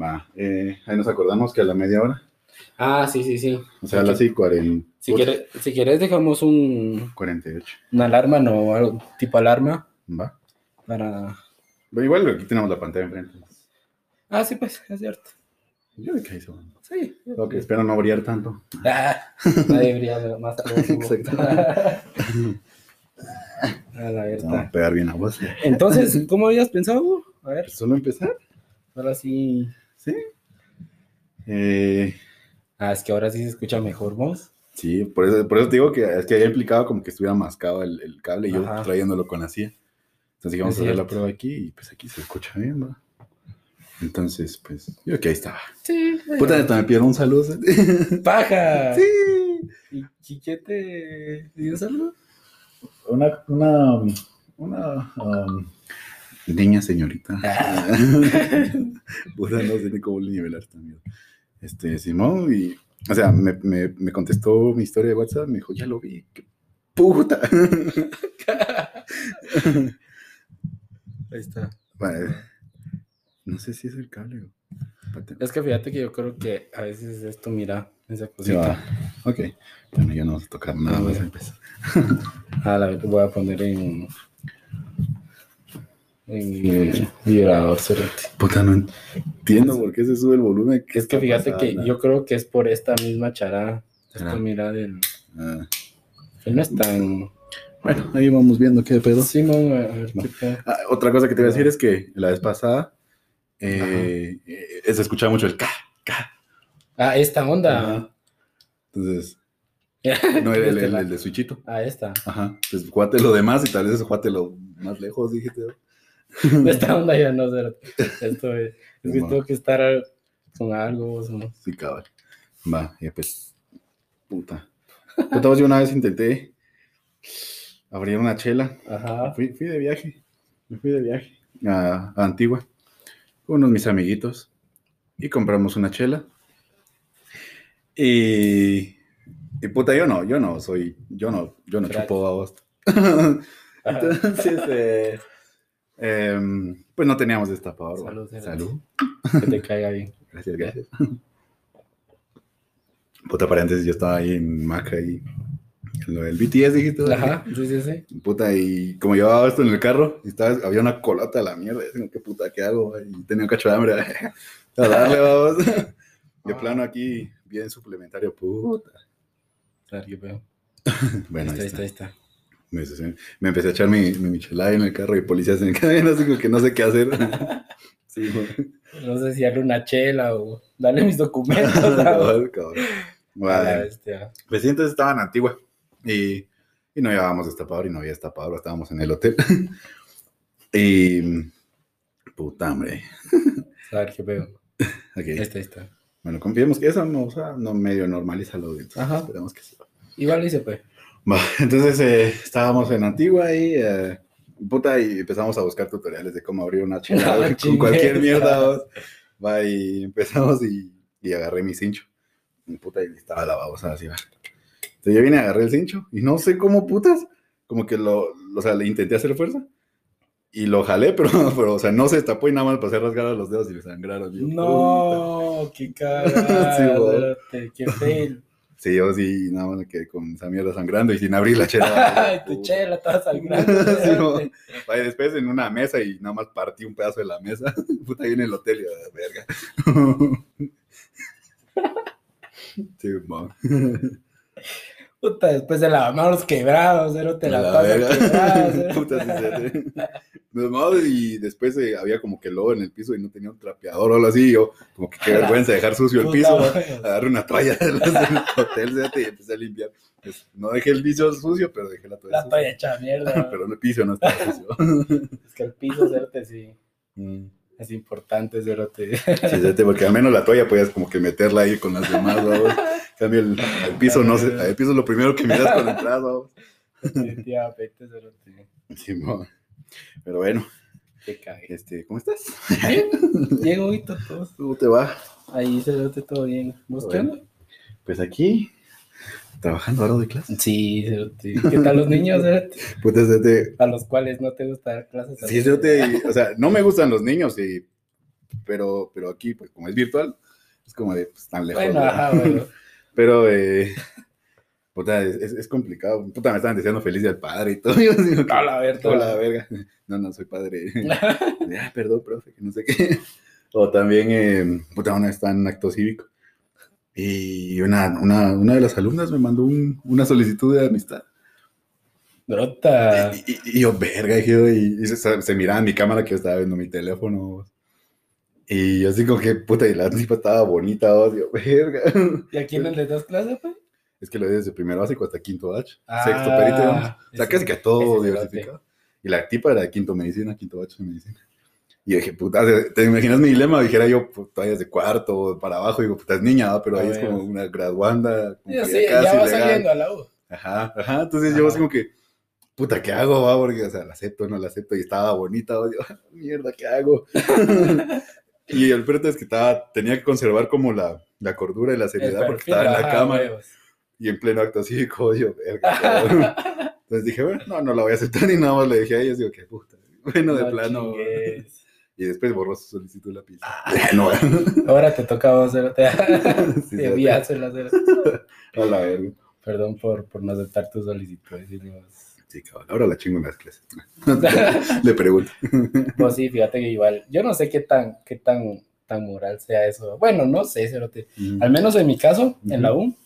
Va, eh, ahí nos acordamos que a la media hora, Ah, sí, sí, sí. o sea, a las sí, 40, Si quieres, si quieres dejamos un, 48. una alarma, no, algo tipo alarma Va. para... Pero igual aquí tenemos la pantalla enfrente. Ah, sí, pues, es cierto. Yo de qué hizo. Sí. Lo que espero no brillar tanto. Ah, nadie brilla más tarde. Exacto. A la Vamos a verdad. pegar bien a vos. Entonces, ¿cómo habías pensado? A ver, Solo empezar. ahora sí. Sí. Eh, Ah, es que ahora sí se escucha mejor voz. sí, por eso, por eso te digo que es que había implicado como que estuviera mascado el, el cable y yo trayéndolo con la CIA. Entonces vamos a hacer la prueba aquí y pues aquí se escucha bien, ¿va? Entonces, pues, yo que ahí estaba. Sí. Puta, neta, me pidieron un saludo. ¡Paja! sí. ¿Y Chiquete dio saludo? Una, una, una um, niña señorita. Ah. Puta, no sé ni cómo nivelar también. Este, Simón, y, o sea, me, me, me contestó mi historia de WhatsApp, me dijo, ya lo vi, qué puta. Ahí está. Vale. No sé si es el cable. Es que fíjate que yo creo que a veces esto, mira, esa Sí, cosita. va. Ok. Bueno, ya no vamos a tocar nada Ah, más. bueno. empezar. Ah, la voy a poner en. En vibrador, cerote. Puta, no entiendo por qué se sube el volumen. ¿Qué Es que fíjate que yo creo que es por esta misma charada. ¿Será? Esto, mira, del. Ah, Él no es tan. bueno, ahí vamos viendo qué pedo. Sí, no, a ver, qué pedo. Ah, otra cosa que te voy a decir es que la vez pasada eh, eh, se escuchaba mucho el ca, ca. Ah, esta onda. Ajá. Entonces, no el, el, el- el de Switchito. Ah, esta. Ajá. Entonces, jugate lo demás y tal vez jugátelo más lejos, dijiste. Esta onda ya no sé. Esto es. Es que No. tengo que estar con algo. o sea, Sí, cabal. Va, y pues, puta. Puta, yo una vez intenté abrir una chela. Ajá. Fui, fui de viaje. Me fui de viaje a, a Antigua con unos mis amiguitos y compramos una chela. Y, y puta, yo no, yo no soy, yo no, yo no Crack. chupo a vos. Entonces, eh, em, pues no teníamos destapador. Salud. Salud. Que te caiga bien. Gracias, gracias. Puta, paréntesis, yo estaba ahí en Maca y en lo del BTS, dijiste. Ajá. Sí, sí, sí. Puta, y como llevaba esto en el carro, y estaba, había una colota de la mierda. Digo, ¿qué puta, qué hago? Y tenía un cacho de hambre. A darle, vamos. De plano aquí, bien suplementario, puta. Claro, qué. Bueno, Ahí ahí está, ahí está. Está. Me, me empecé a echar mi, mi michelada en el carro y policías en cadena, así como que no sé qué hacer. Sí, güey. No sé si darle una chela o darle mis documentos. cabrón. La Vale. Pues sí, entonces estaba en Antigua y, y no llevábamos destapador y no había destapador, estábamos en el hotel. y. Puta, hombre. A ver qué pedo. Ok. Ahí está, ahí está. Bueno, confiemos que eso no, o sea, no medio normaliza lo de. Ajá. Esperemos que sí. Igual dice, pues. Entonces eh, estábamos en Antigua y. eh, puta, y empezamos a buscar tutoriales de cómo abrir una chela Ah, güey, con cualquier mierda. Va, y empezamos y, y agarré mi cincho. Y puta, y estaba la babosa así, va. Entonces yo vine, agarré el cincho y no sé cómo putas, como que lo, o sea, le intenté hacer fuerza y lo jalé, pero, pero o sea, no se destapó y nada más pasé a rasgar a los dedos y me sangraron. Yo, puta. No, qué cagada. Sí, qué fail. Sí, yo sí, nada más me quedé con esa mierda sangrando y sin abrir la chela. Ay, tu chela estaba sangrando. Sí. Vaya, después en una mesa y nada más partí un pedazo de la mesa. Puta, ahí en el hotel y a la verga. Sí. Puta, después de la manos quebrados, cero te la, la pasa verga. quebrada. Puta, sí, sí, y después eh, había como que lobo en el piso y no tenía un trapeador o algo así. yo, como que qué vergüenza dejar sucio el piso. Agarré una toalla del hotel y empecé a limpiar. Pues, no dejé el piso sucio, pero dejé la toalla La sucia. toalla hecha mierda. Pero el piso no estaba sucio. Es que el piso, cérate, sí. Mm. Es importante, cérate. Sí, porque al menos la toalla podías como que meterla ahí con las demás, ¿vamos? En cambio, el, el piso no sé, el piso es lo primero que miras cuando entras, ¿vamos? Cérate. Sí, mo. Pero bueno, Te cagué. este, ¿cómo estás? Diego, y todos. ¿Cómo te va? Ahí, cérate, todo bien. ¿Vos qué Bueno. onda? Pues aquí, trabajando ahora de clase. Sí, cérate. ¿Qué tal los niños, cérate? Puta, este, A los cuales no te gusta dar clases. sí, este, o sea, no me gustan los niños y pero, pero aquí, pues como es virtual, es como de pues, tan lejos. Bueno, ¿no? ajá, bueno. Pero, eh, puta, es, complicado. Puta, me estaban diciendo feliz del padre y todo. Yo digo, que- A la verga. Hola, verga. No, no, soy padre. Ah, perdón, profe, que no sé qué. O también, eh, puta, una estaba en acto cívico. Y una, una, una de las alumnas me mandó un- una solicitud de amistad. Brota. Y, y- y yo, verga, yo, y, y se, se miraba en mi cámara que yo estaba viendo mi teléfono. Y yo así como que, puta, y la tipa estaba bonita, oh, digo, verga. ¿Y a quién le das clase, pues? Es que lo di desde primero básico hasta quinto H. Ah, sexto perito, digamos. O sea, casi que a todo diversificado. Y la tipa era de quinto medicina, quinto H de medicina. Y dije, puta, ¿te imaginas mi dilema? Dijera yo, pues, todavía es de cuarto para abajo, digo, puta, es niña, ¿va? pero A ahí es como una graduanda. como sí, ya va saliendo a la U. Ajá, ajá. Entonces Ajá. yo como que, puta, ¿qué hago, va? Porque, o sea, la acepto, no la acepto. Y estaba bonita, ¿va? Digo, mierda, ¿qué hago? y el peor es que estaba, tenía que conservar como la, la cordura y la seriedad porque estaba en la huevos. Y en pleno acto cívico, yo, verga. Entonces dije, bueno, no, no la voy a aceptar ni nada más le dije a ellos, digo, qué puta. Bueno, de No plano. chingues. Y después borró su solicitud la pizza. no, Ahora te toca a vos, Cerote. Sí, Te vi hacerla, Cerote. a la verga. Perdón por, por no aceptar tus solicitudes. Sí, cabrón, ahora la chingo en las clases. le pregunto. Pues sí, fíjate que igual, yo no sé qué tan, qué tan, tan moral sea eso. Bueno, no sé, Cerote. Al menos en mi caso, en la U,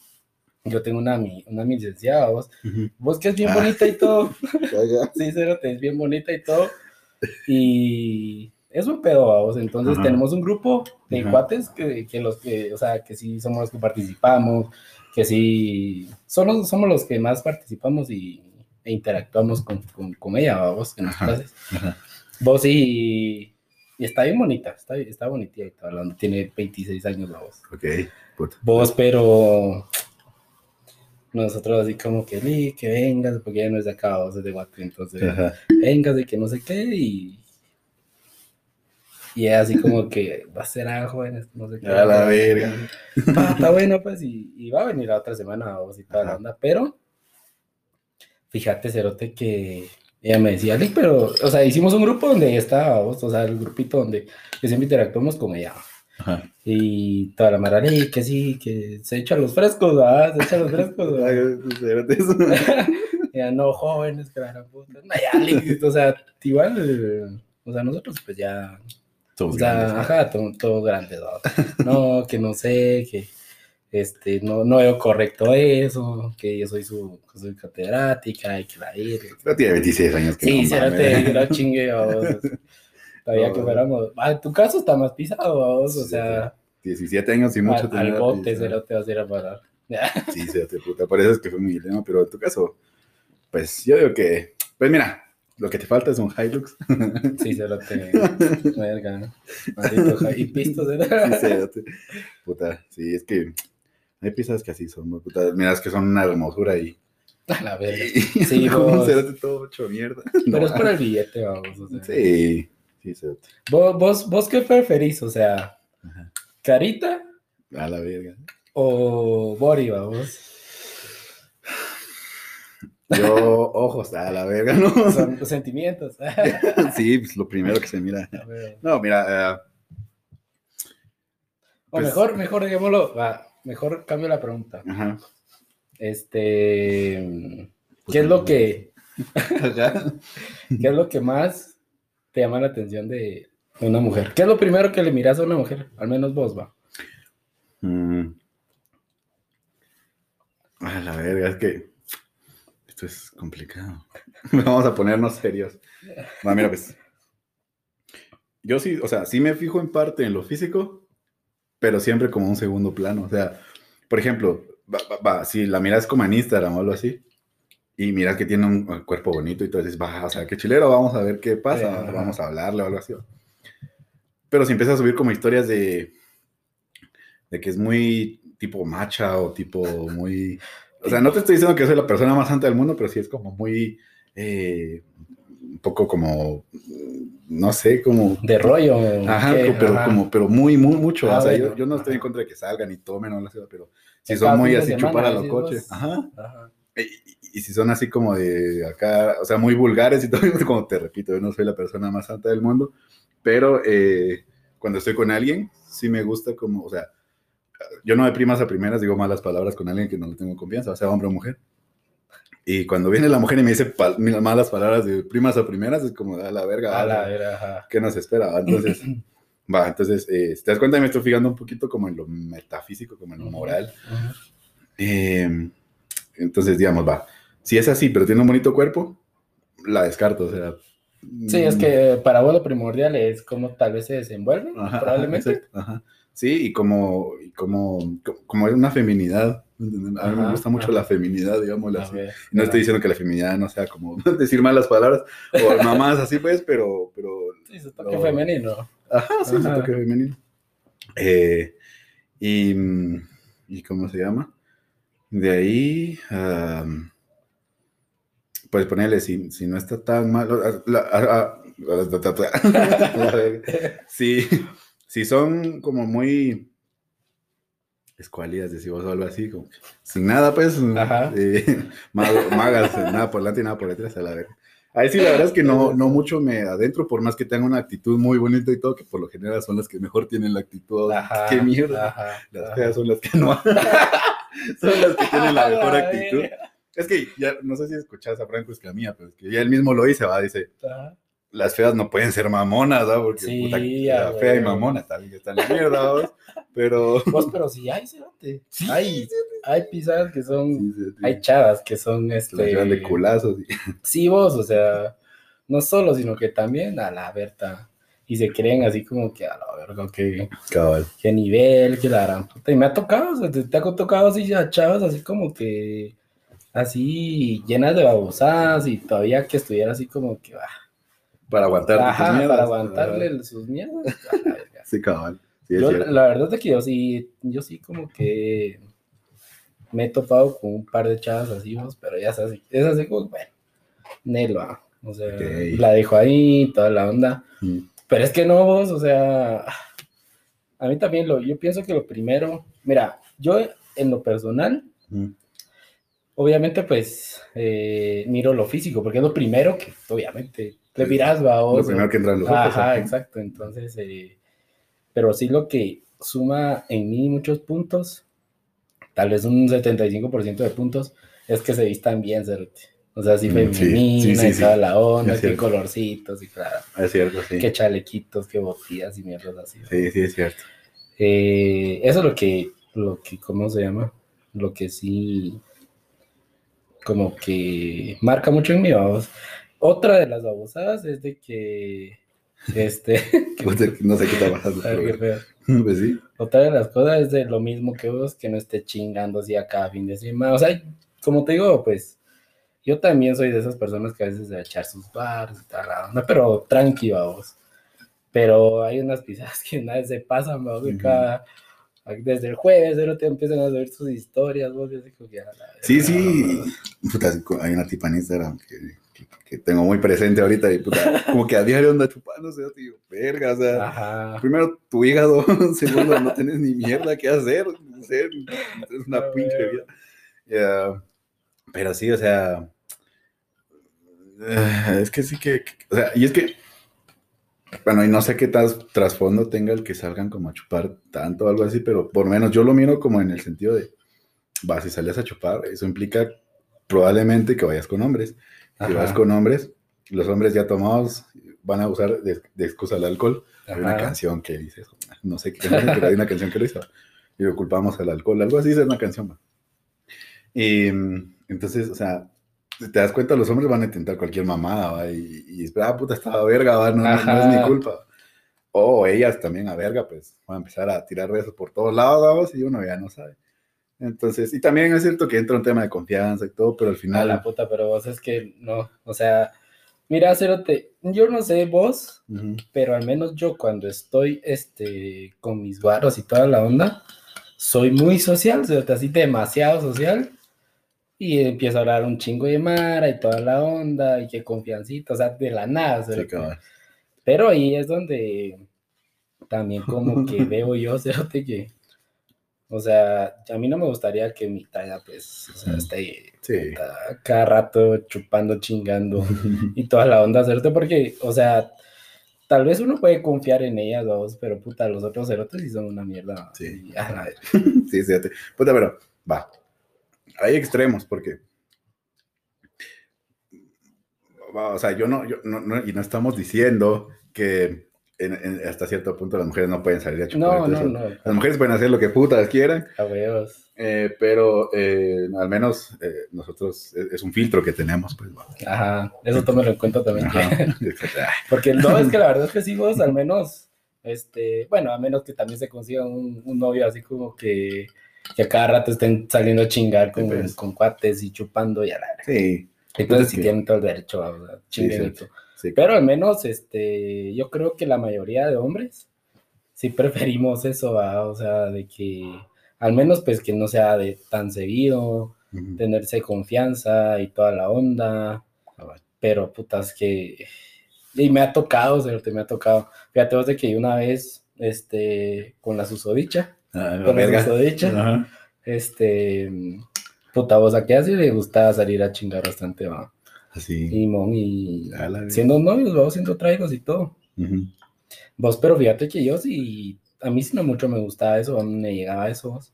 yo tengo una, mi- una licenciada, vos. Vos que es bien Ah. bonita y todo. Ya, ya. Sí, Cerote, es bien bonita y todo. Y es un pedo, vos. Entonces Ajá. tenemos un grupo de Ajá. cuates que, que los que, o sea, que sí somos los que participamos, que sí somos, somos los que más participamos y, e interactuamos con, con, con ella, vos, en las clases. Vos y, y está bien bonita, está, está bonita y todo, hablando, tiene 26 años la voz. Ok, puta. Vos, pero nosotros así como que, "Li, que vengas, porque ella no es de acá, vos es de Guate, entonces, vengas de que no sé qué, y, y ella así como que, va a ser a jóvenes, no sé qué. A la verga. Ah, está bueno, pues, y, y va a venir la otra semana, vos y toda la onda, pero, fíjate, Cerote, que ella me decía, "Li, pero, o sea, hicimos un grupo donde ella estaba, vos, o sea, el grupito donde que siempre interactuamos con ella, Ajá. y toda la mara, "Ey, que sí, que se echan los frescos, ¿verdad? Se echan los frescos, ¿verdad?". Eso. Ya no, jóvenes, que la puta. No, ya, li- o sea, igual, eh, o sea, nosotros pues ya, o Somos sea, grandes. ajá, to- todos grandes, ¿no? No, que no sé, que este, no, no veo correcto eso, que yo soy su, soy catedrática y que la verga. Pero tiene 26 años que Sí, no mames. no chingue. Todavía que No. fuéramos, ah, tu caso está más pisado, vos, o sea, 17 años y mucho al, al bote, pizza. cero te vas a ir a parar. Sí, sí, te puta. Por eso es que fue mi dilema, pero en tu caso, pues yo digo que, pues mira, lo que te falta es un Hilux. Sí, cero te, verga, y pistos, Sí, ¿verdad? cérate. Puta, sí, es que hay piezas que así son, puta. Mira, es que son una hermosura y. A la verga. Sí, vos. cerote todo hecho mierda. Pero No, es por el billete, vamos. O sea. Sí, sí, cerote. ¿Vos, vos, ¿Vos qué preferís? O sea, Ajá. ¿carita A la verga. o body, vamos? Yo, ojos, a la verga, ¿no? Son los sentimientos. Sí, pues lo primero que se mira. No, mira, eh, O Pues- mejor, mejor, digámoslo, va, mejor cambio la pregunta. ajá. Este, ¿qué es lo que, qué es lo que más te llama la atención de de una mujer? ¿Qué es lo primero que le miras a una mujer? Al menos vos, va. Mm. A la verga, es que esto es complicado. Vamos a ponernos serios. Mira, pues. Yo sí, o sea, sí me fijo en parte en lo físico, pero siempre como un segundo plano. O sea, por ejemplo, va, va- va, si la miras como en Instagram o algo así, y miras que tiene un cuerpo bonito y tú dices, va, o sea, qué chilero, vamos a ver qué pasa, vamos a hablarle o algo así. Pero si empiezas a subir como historias de, de que es muy tipo macha o tipo muy... O sea, no te estoy diciendo que soy la persona más santa del mundo, pero sí es como muy... eh, un poco como... No sé, como... De rollo. Ajá, ¿qué? pero, Ajá. como, pero muy, muy mucho. Ah, o sea, bueno, yo, yo no estoy en contra de que salgan y tomen o no pero si son muy así semana, chupar a los coches. Ajá. Ajá. Y, y- y si son así como de acá, o sea, muy vulgares y todo, como te repito, yo no soy la persona más santa del mundo, pero eh, cuando estoy con alguien, sí me gusta como, o sea, yo no de primas a primeras digo malas palabras con alguien que no le tengo confianza, sea hombre o mujer. Y cuando viene la mujer y me dice malas palabras de primas a primeras, es como, a la verga, a la verga, ¿qué nos espera? Entonces, va, entonces, eh, te das cuenta, me estoy fijando un poquito como en lo metafísico, como en lo moral. Em, entonces, digamos, va, si es así, pero tiene un bonito cuerpo, la descarto, o sea. Sí, es que para vos lo primordial es cómo tal vez se desenvuelve, probablemente. Ajá. Sí, y como, y como, como es una feminidad. A mí me gusta mucho la feminidad, digamos así. no estoy diciendo que la feminidad no sea como decir malas palabras o mamás así, pues, pero. pero sí, se toque femenino. Ajá, sí, se toque femenino. Eh, y, y. ¿Cómo se llama? De ahí. pues ponerle, si, si no está tan mal. sí si son como muy escualías, decimos, algo así, como sin nada, pues, eh, magas, nada por delante y nada por detrás, a la vez. Ahí sí, la verdad es que no, no mucho me adentro, por más que tengan una actitud muy bonita y todo, que por lo general son las que mejor tienen la actitud. ¡Qué mierda! las feas son las que no. son las que tienen la mejor actitud. Es que ya, no sé si escuchas a Franco Escamilla, pero es que ya él mismo lo dice, va, dice, las feas no pueden ser mamonas, ¿no? Porque sí, puta, la fea y mamona también están en mierda, ¿no? Pero. Pues, pero sí hay, cerote. Sí, hay, hay pisadas que son. hay chavas que son este. de culazos. Sí, vos, o sea, no solo, sino que también a la verta. Y se creen así como que a la verga, que. Cabal. Qué nivel, que la gran puta. Y me ha tocado, o sea, te, te ha tocado así a chavas así como que. Así llenas de babosadas y todavía que estuviera así como que. Ah, para aguantar para aguantarle sus mierdas. sí, cabal. la verdad es que yo sí, yo sí como que me he topado con un par de chavas así, pero ya es así, es así como, bueno, Nelo, o sea, la dejo ahí, toda la onda. Mm. Pero es que no, vos, o sea, a mí también lo, yo pienso que lo primero, mira, yo en lo personal, mm. obviamente pues eh, miro lo físico, porque es lo primero que, obviamente, le miras, va. Lo primero que entra en los ojos. Ajá, exacto. Entonces, eh, pero sí lo que suma en mí muchos puntos, tal vez un 75% de puntos, es que se vistan bien, O sea, así mm, femenina sí, y toda la onda, qué colorcitos y claro. Es cierto, sí. Qué chalequitos, qué botillas y mierdas así. Sí, sí, es cierto. Eh, eso es lo que, lo que, ¿cómo se llama? Lo que sí, como que marca mucho en mí, vamos. Otra de las babosadas es de que. Este. no sé qué está pasando. pues sí. Otra de las cosas es de lo mismo que vos, que no esté chingando así a cada fin de semana. O sea, como te digo, pues. Yo también soy de esas personas que a veces de echar sus bars y tal, ¿no? pero tranqui, vamos. Pero hay unas pisadas que una vez se pasan, vamos, cada, desde el jueves, pero te empiezan a subir sus historias, vos, yo que, Sí, sí. hay una tipa en Instagram que que tengo muy presente ahorita y puta, como que a diario anda chupando, o sea, tío, verga, o sea, primero tu hígado, segundo no tienes ni mierda que hacer, es una pinche vida. pero sí, o sea, eh, es que sí que, o sea, y es que, bueno, y no sé qué trasfondo tenga el que salgan como a chupar tanto o algo así, pero por menos yo lo miro como en el sentido de, va, si sales a chupar, eso implica probablemente que vayas con hombres. Si vas con hombres, los hombres ya tomados van a usar de, excusa el alcohol. Hay una canción que dice eso. No sé qué pero hay una canción que lo hizo. Y lo culpamos al alcohol. Algo así es una canción. Y entonces, o sea, te das cuenta, los hombres van a intentar cualquier mamada, ¿va? Y, y ah, puta, estaba verga, ¿va? No, es mi culpa. O ellas también a verga, pues van a empezar a tirar besos por todos lados, y uno ya no sabe. Entonces, y también es cierto que entra un tema de confianza y todo, pero al final. A la puta, pero vos es que no, o sea, mira, Cerote, yo no sé vos, pero al menos yo cuando estoy este, con mis guarros y toda la onda, soy muy social, Cerote, así demasiado social. Y empiezo a hablar un chingo de Mara y toda la onda, y qué confiancita, o sea, de la nada, Cerote. pero ahí es donde también como que veo yo, Cerote, que o sea, a mí no me gustaría que mi talla, pues, o sea, esté cada rato chupando, chingando y toda la onda, ¿cierto? Porque, o sea, tal vez uno puede confiar en ellas dos, pero puta, los otros cerotes sí son una mierda. Sí. Y, ah, sí, sí, sí. Puta, pero va. Hay extremos porque. O sea, yo no, yo no, no- y no estamos diciendo que en- en- hasta cierto punto las mujeres no pueden salir a chupar. no, no, no. Las mujeres pueden hacer lo que putas quieran, A eh, pero eh, al menos eh, nosotros es, es un filtro que tenemos, pues. va. Ajá, eso tómelo en cuenta también. Ajá. Porque no, es que la verdad es que sí, vos al menos, este, bueno, a menos que también se consiga un, un novio así como que, que a cada rato estén saliendo a chingar con, Sí, pues. con cuates y chupando y a la Sí, Entonces sí. sí tienen todo el derecho a chingar sí. Pero al menos, este, yo creo que la mayoría de hombres sí preferimos eso, ¿va? o sea, de que al menos pues que no sea de tan seguido, tenerse confianza y toda la onda, Ah, pero putas que... Y me ha tocado, te me ha tocado. Fíjate vos de que una vez, este, con la susodicha, Ah, la con la verga. susodicha, Ajá. este, puta, vos a que así le gustaba salir a chingar bastante, va. Así. Y mon, y siendo novios, vamos siendo traigos y todo. Vos, pero fíjate que yo sí, a mí sí no mucho me gustaba eso, me llegaba eso, vos.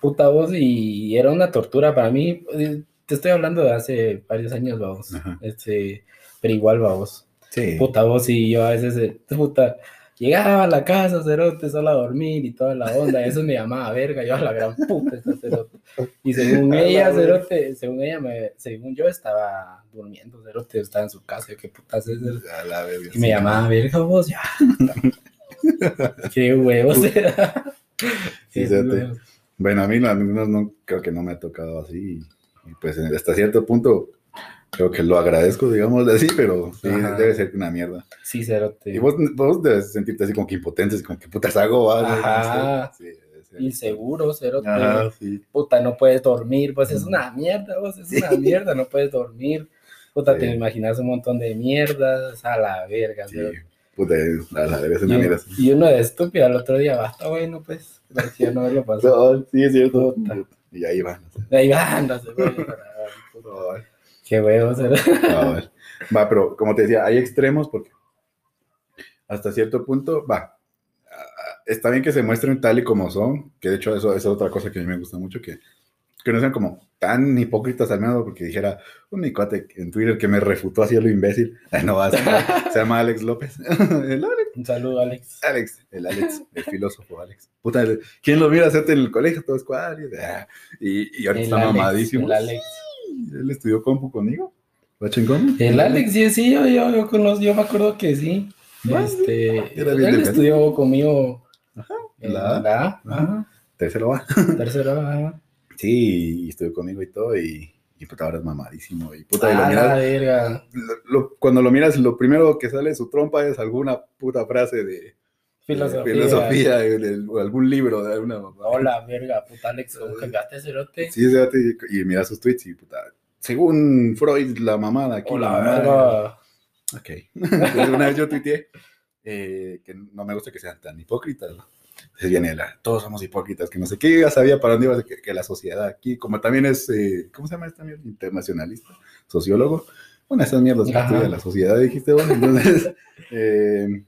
Puta vos, y era una tortura para mí, eh, te estoy hablando de hace varios años, vamos, este, pero igual, vamos, Sí. puta vos, y yo a veces, eh, puta, llegaba a la casa, cerote, solo a dormir y toda la onda, eso me llamaba verga, yo a la gran puta, esta cerote, y según ella, cerote, según ella, me, según yo estaba durmiendo, cerote, estaba en su casa, yo, qué putas es, eso? A la verga, y me llamaba verga vos, ya, qué huevos. Sí. Bueno, a mí, no, a mí no, no- creo que no me ha tocado así. Y, pues hasta cierto punto creo que lo agradezco, digamos así, pero sí, debe ser una mierda. Sí, cerote. Y vos, vos debes sentirte así como que impotente, así como que putas hago, ¿va? Ajá. Sí, inseguro, cero, Ajá, sí. puta, no puedes dormir, pues es una mierda, vos, es una mierda, no puedes dormir, puta, te imaginas un montón de mierdas, a la verga, Sí, cero. puta, a la verga es y, una mierda. y uno de estúpido al otro día, basta, bueno, pues, no pasado, No, sí, es cierto. Puta. Y ahí van. ahí va, no sé, qué huevo, cero. no, Va, pero como te decía, hay extremos porque hasta cierto punto, va. Está bien que se muestren tal y como son, que de hecho eso, eso es otra cosa que a mí me gusta mucho, que, que no sean como tan hipócritas al menos, porque dijera un mi cuate en Twitter que me refutó así a lo imbécil. Ay, no, va, se, llama- se llama Alex López. El Alex, Un saludo, Alex. Alex, el Alex, el filósofo Alex. Puta, ¿quién lo mira hacerte en el colegio? Todo es cuadro. Y, y ahorita El está Alex, mamadísimo. el Alex. Él estudió compu conmigo. ¿Va chingón? El Alex, sí, sí, yo, yo, yo, conozco, yo me acuerdo que sí. Bueno, este, era bien él estudió conmigo en la la, A. A, ajá, Tercero va. tercero, ajá. Sí, y estuvo conmigo y todo, y, y puta, ahora es mamadísimo. Y puta, y lo Ah, la miras, verga. lo- lo- cuando lo miras, lo primero que sale de su trompa es alguna puta frase de Filosofía. o algún libro de alguna mamá. Hola, verga, puta Alex, ¿cómo cagaste, cerote? Sí, ese vato, y, y mira sus tweets y puta. Según Freud, la mamada aquí. Hola, la mamada. Ok. Entonces, una vez yo tuiteé eh, que no me gusta que sean tan hipócritas. ¿no? Entonces viene la, todos somos hipócritas, que no sé qué, ya sabía para dónde iba, que, que la sociedad aquí, como también es, eh, ¿cómo se llama esta mierda? Internacionalista, sociólogo. De esas mierdas que estudia la sociedad, dijiste, bueno, entonces, eh,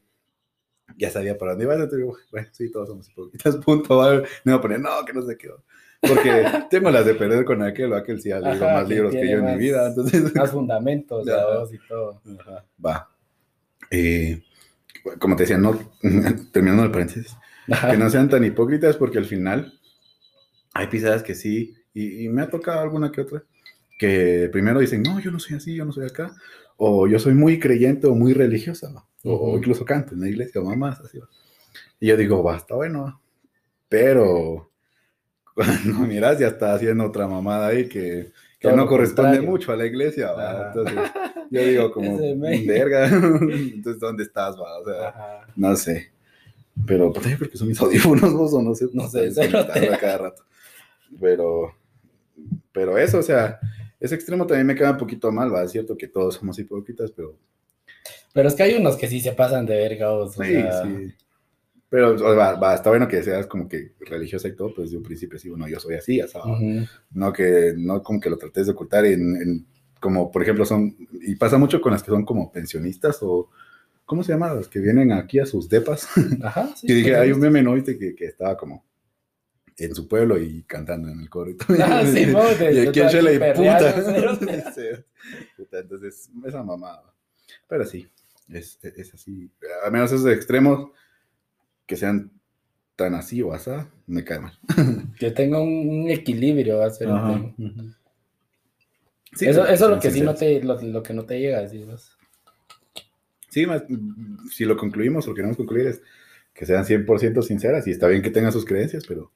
ya sabía para dónde iba, entonces bueno, sí, todos somos hipócritas, punto, va, me voy a poner, no, que no sé qué, porque tengo las de perder con aquel o aquel sí ha leído más libros que yo en mi más- vida, entonces... Más fundamentos, y todo. Ajá, Va. Eh, como te decía, no, terminando el paréntesis, que no sean tan hipócritas porque al final hay pisadas que sí, y, y me ha tocado alguna que otra, que primero dicen, no, yo no soy así, yo no soy acá, o yo soy muy creyente o muy religiosa, ¿va? O, o incluso canto en la iglesia, o mamás, así. ¿va? Y yo digo, va, está bueno, pero cuando miras ya está haciendo otra mamada ahí que, que no corresponde contrario. mucho a la iglesia, ¿va? Entonces yo digo como, verga, entonces ¿dónde estás, va? O sea, Ajá. no sé. Pero pues, porque son mis audífonos, vos, o no sé. No sé, gritando a cada rato. Pero, pero eso, o sea, ese extremo también me queda un poquito mal, va. Es cierto que todos somos hipócritas, pero Pero es que hay unos que sí se pasan de verga, o sí, sea, sí. Pero o sea, va, va, está bueno que seas como que religiosa y todo, pues de un principio sí, bueno, yo soy así, sabes. ujú. No que, no como que lo trates de ocultar en, en- como por ejemplo son, y pasa mucho con las que son como pensionistas o, ¿cómo se llama? Los que vienen aquí a sus depas. Ajá, sí. y dije, hay un meme, ¿no? Viste que, que estaba como en su pueblo y cantando en el coro y todo. Ah, sí, no, de, y aquí en Chile puta. Entonces, esa mamada. Pero sí, es, es así. Al menos esos extremos que sean tan así o así, me cae mal. que tenga un, equilibrio, va a ser. Sí, eso, eso es lo que sí no te, lo, que no te llega, Sí, más, si lo concluimos, lo que queremos concluir es que sean 100% sinceras y está bien que tengan sus creencias, pero,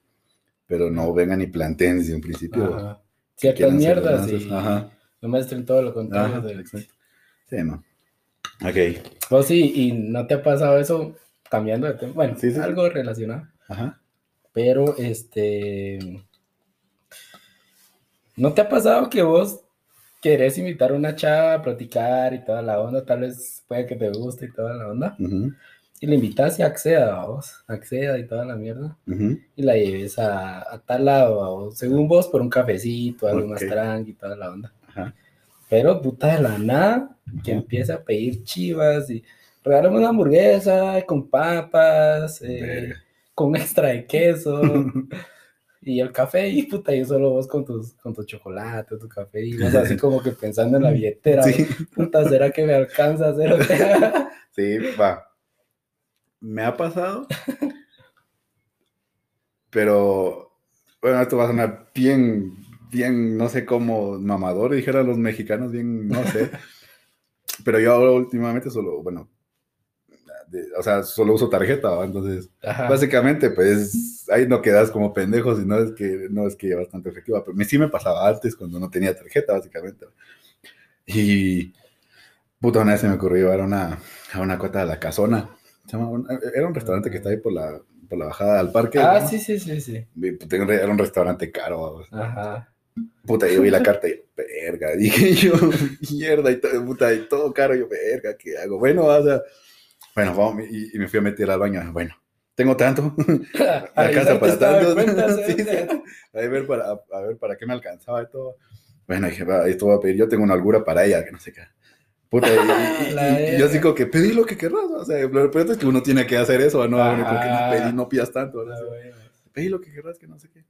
pero no vengan y planteen desde un principio. Ciertas mierdas y no muestren todo lo contrario. De... Sí, no. Ok. Pues sí, y no te ha pasado eso cambiando de tema. Bueno, sí, algo relacionado. Ajá. Pero, este. ¿No te ha pasado que vos querés invitar a una chava a platicar y toda la onda? Tal vez puede que te guste y toda la onda. Y la invitas y acceda, vos. Acceda y toda la mierda. Y la lleves a, tal lado, según vos, por un cafecito, algo más tranqui y toda la onda. Ajá. Pero puta de la nada, que empieza a pedir chivas y regálame una hamburguesa con papas, eh, con extra de queso. y el café, y puta, y solo vos con tus, con tu chocolate, tu café, y vos así como que pensando en la billetera, puta, ¿será que me alcanza a hacer? sí, va. Me ha pasado, pero, bueno, esto va a sonar bien, bien, no sé cómo, mamador, dijeran los mexicanos, bien, no sé. pero yo ahora últimamente solo, bueno, o sea, solo uso tarjeta, entonces, básicamente, pues, ahí no quedas como pendejo, si no es que, no es que bastante efectiva, pero sí me pasaba antes cuando no tenía tarjeta, básicamente. Y, puta, una vez se me ocurrió llevar una, a una cuota de la casona, era un restaurante que está ahí por la, por la bajada al parque. Ah, sí, sí, sí, sí. Era un restaurante caro. Ajá. Puta, yo vi la carta y, verga, dije yo, mierda, y todo, puta, y todo caro, yo, verga, ¿qué hago? Bueno, o sea, bueno, vamos, y, me fui a meter al baño. Bueno, tengo tanto. la casa para tanto. a, ver para, a ver para qué me alcanzaba y todo. Bueno, dije, va, esto voy a pedir. Yo tengo una holgura para ella, que no sé qué. Puta, y, yo digo que pedí lo que querrás. O sea, lo peor es que uno tiene que hacer eso, no, porque no pedí, no pidas tanto. ¿no? Pedí lo que querrás, que no sé qué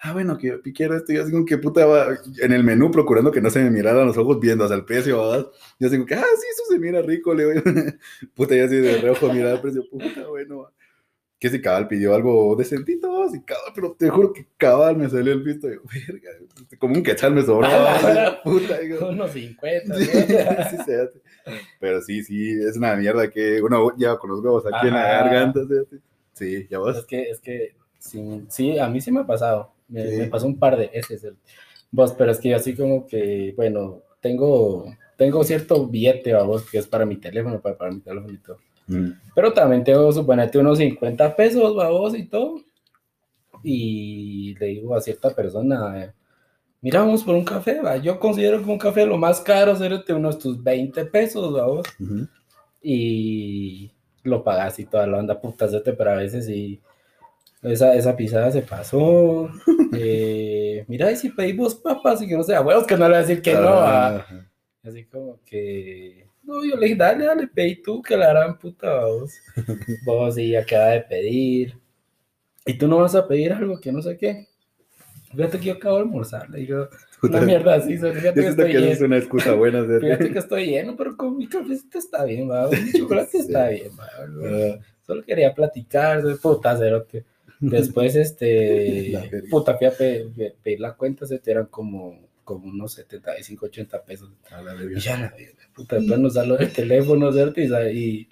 ah, bueno, que quiero esto, yo digo, que puta va en el menú procurando que no se me miraran los ojos viendo hasta el precio, ¿verdad? Yo digo que, ah, sí, eso se mira rico, le digo, puta, ya así de reojo mirar el precio, puta, bueno, que si cabal pidió algo decentito, sí, cabal, pero te juro que cabal me salió el yo, verga, como un quechal me sobró, puta, digo, unos 50, sí, sí, sí, pero sí, sí, es una mierda que uno lleva con los huevos aquí en la garganta, sí, ya vos. Es que, es que, sí, sí, a mí sí me ha pasado, me, pasó un par de veces. El, vos, pero es que así como que, bueno, tengo, tengo cierto billete, vos, que es para mi teléfono, para, para mi teléfono y todo. Mm. Pero también tengo, suponete, unos 50 pesos, vos, y todo. Y le digo a cierta persona, eh, mira, vamos por un café, va. Yo considero que un café lo más caro sería unos tus 20 pesos, vos. Y lo pagas y toda la onda putas, pero a veces y esa, esa pisada se pasó. Eh, mira, y si pedimos papas y que no sea, bueno, que no le voy a decir que no. Ah. Así como que. No, yo le dije, dale, dale, pedí tú, que la harán puta vos. vos y acaba de pedir. Y tú no vas a pedir algo que no sé qué. Fíjate que yo acabo de almorzar, le digo, una mierda así, fíjate que estoy lleno. Es una excusa buena. Fíjate que estoy lleno, pero con mi cafecito está bien, va, mi chocolate está bien, va, ah. Solo quería platicar, soy puta, cerote. Después, este, puta, fui a pedir, la cuenta, se te eran como, como unos 75, 80 pesos. y ya, la puta, después nos da del teléfono, ¿cierto? Y,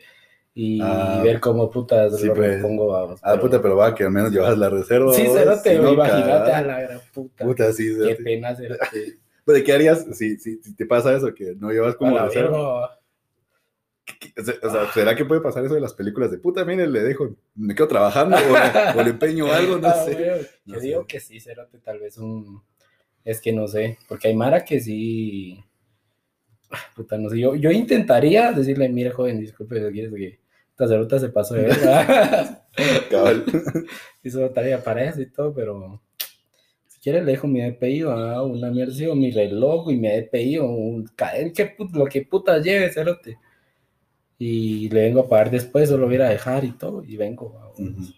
y ah, ver cómo puta sí, lo pues. repongo, vamos. Ah, puta, pero va, que al menos llevas la reserva. Sí, te imagínate a la gran puta. Puta, sí, Qué pena, cerote. Pero, ¿qué harías si, si, si, te pasa eso, que no llevas como la reserva? O sea, ¿será que puede pasar eso de las películas de puta? Mire, le dejo, me quedo trabajando o, le empeño algo, no ah, sé. Yo digo que sí, Cerote, tal vez un. Es que no sé, porque hay Mara que sí. Puta, no sé. Yo, yo intentaría decirle, mire, joven, disculpe, ¿quieres que esta cerota se pasó de verdad? Cabal. Hizo tarea para eso y todo, pero si quiere le dejo mi DPI a una mierda, o mi reloj y mi DPI o un cadena, que lo que puta lleve, Cerote y le vengo a pagar después, solo voy a dejar y todo, y vengo,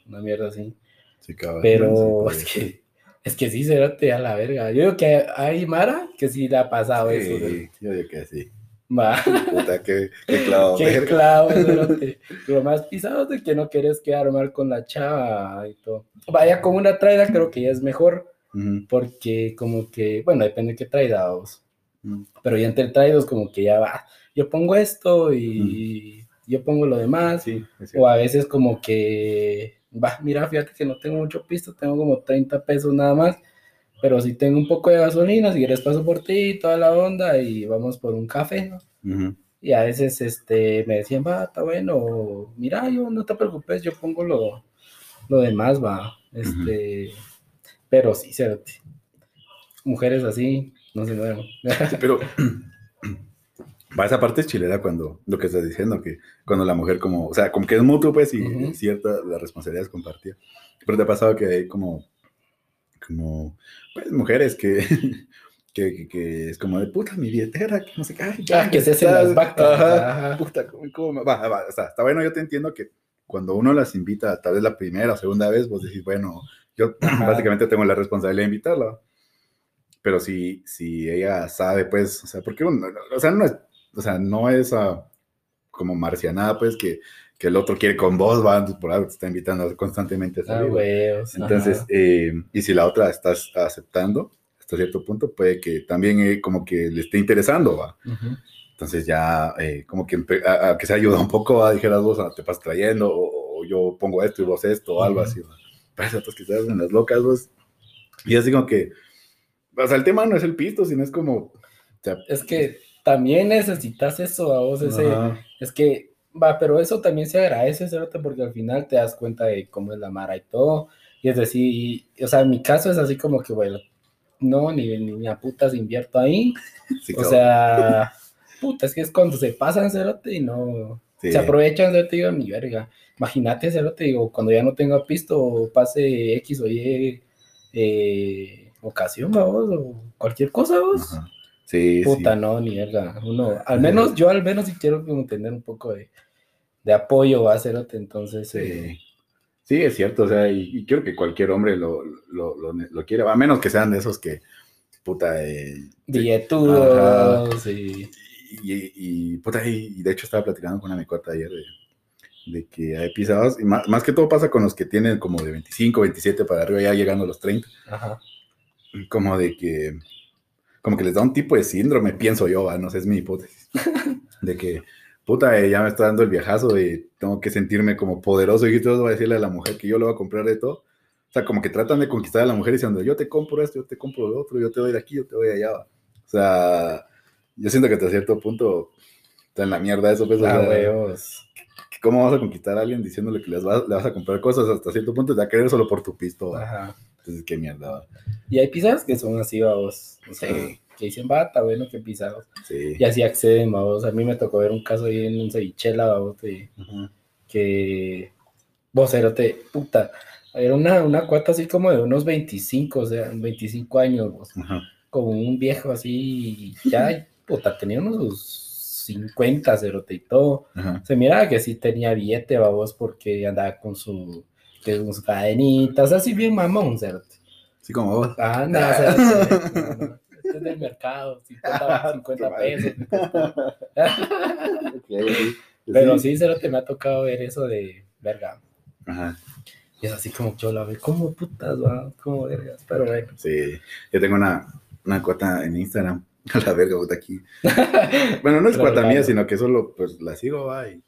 una mierda así. Sí, cabrón. Pero es que, es que sí, te a la verga. Yo digo que hay Mara que sí le ha pasado eso. Sí, yo digo que sí. Va. Puta, qué, qué clavo. Qué clavo, Lo más pisado de que no quieres quedar mal con la chava y todo. Vaya con una traida, creo que ya es mejor. Porque como que, bueno, depende de qué traida vos. Pero ya entre traidos como que ya va, yo pongo esto y yo pongo lo demás. o a veces como que, va, mira, fíjate que no tengo mucho pisto, tengo como 30 pesos nada más. Pero si tengo un poco de gasolina, si quieres paso por ti, toda la onda y vamos por un café, ¿no? Y a veces este, me decían, va, está bueno, mira, yo no te preocupes, yo pongo lo, lo demás, va. Este, pero sí, cérate. Mujeres así, no se mueven. pero va esa parte es chilera cuando lo que estás diciendo, que cuando la mujer como, o sea, como que es mutuo, pues, y cierta, la responsabilidad es compartida. Pero te ha pasado que hay como, como, pues, mujeres que, que, que, es como de puta mi billetera, que no sé qué. ah, que se hacen las vacas. Puta, ¿cómo, va, va, o sea, está bueno, yo te entiendo que cuando uno las invita, tal vez la primera o segunda vez, vos decís, bueno, yo básicamente tengo la responsabilidad de invitarla. Pero si, si ella sabe, pues, o sea, porque uno, o sea, no es, o sea, no es uh, como marcianada, pues, que, que, el otro quiere con vos, va, por algo te está invitando constantemente a salir. Ah, Entonces, eh, y si la otra estás aceptando, hasta cierto punto, puede que también eh, como que le esté interesando, va. Entonces ya, eh, como que, a, que se ayuda un poco, a dijeras vos, te vas trayendo, o, yo pongo esto y vos esto, o algo así, ¿va? Para otros que en las locas, vos. Y así como que, o sea, el tema no es el pisto, sino es como... es que también necesitas eso a vos, ese, es que, va, pero eso también se agradece, porque al final te das cuenta de cómo es la mara y todo, y es decir, o sea, en mi caso es así como que, bueno, no, ni, ni, a putas invierto ahí, o sea, puta, es que es cuando se pasan, cerote, y no, se aprovechan, cerote, digo, mi verga, imagínate, cerote, digo, cuando ya no tenga pisto, pase X o Y, eh, ocasión, vos, o cualquier cosa, vos. Sí, Puta, no, ni verga. Uno, al menos, yo al menos sí quiero como tener un poco de, de apoyo a Cerote, entonces. Sí. Eh, sí, es cierto, o sea, y, quiero que cualquier hombre lo, lo, lo, quiera, a menos que sean de esos que, puta, eh, Dietudos, y, y, puta, y, de hecho estaba platicando con una micota ayer de, de que hay pisados, y más, más, que todo pasa con los que tienen como de 25, 27 para arriba, ya llegando a los 30. Ajá. Como de que como que les da un tipo de síndrome, pienso yo, no sé, es mi hipótesis, de que, puta, eh, ya me está dando el viajazo y tengo que sentirme como poderoso y todo va a decirle a la mujer que yo le voy a comprar de todo. O sea, como que tratan de conquistar a la mujer diciendo, yo te compro esto, yo te compro lo otro, yo te doy de aquí, yo te doy de allá. O sea, yo siento que hasta cierto punto está en la mierda eso. Pues, ah, ¿Cómo vas a conquistar a alguien diciéndole que les vas, le vas a comprar cosas hasta cierto punto? Te va a querer solo por tu pisto. Ajá. Entonces, qué mierda. Y hay pizzas que son así, vamos. O sea, que dicen, va, está bueno que pisados. Sí. Y así acceden, vamos. A mí me tocó ver un caso ahí en un cevichela, vamos, que, que te puta. Era una, una cuata así como de unos 25, o sea, 25 años, vos. Como un viejo así, ya, puta, tenía unos 50, cerote y todo. Se miraba que sí tenía billete, vamos, porque andaba con su que cadenitas, así bien mamón, ¿cierto? Sí, como vos. Ah, no, o sea, este es del mercado, 50, 50 pesos. Pero sí, que me ha tocado ver eso de verga. Ajá. Y es así como yo la veo, como putas, va, como vergas, pero bueno. Sí, yo tengo una, una cuota en Instagram, la verga, puta aquí. bueno, no es cuota mía, sino que solo pues la sigo, va, y,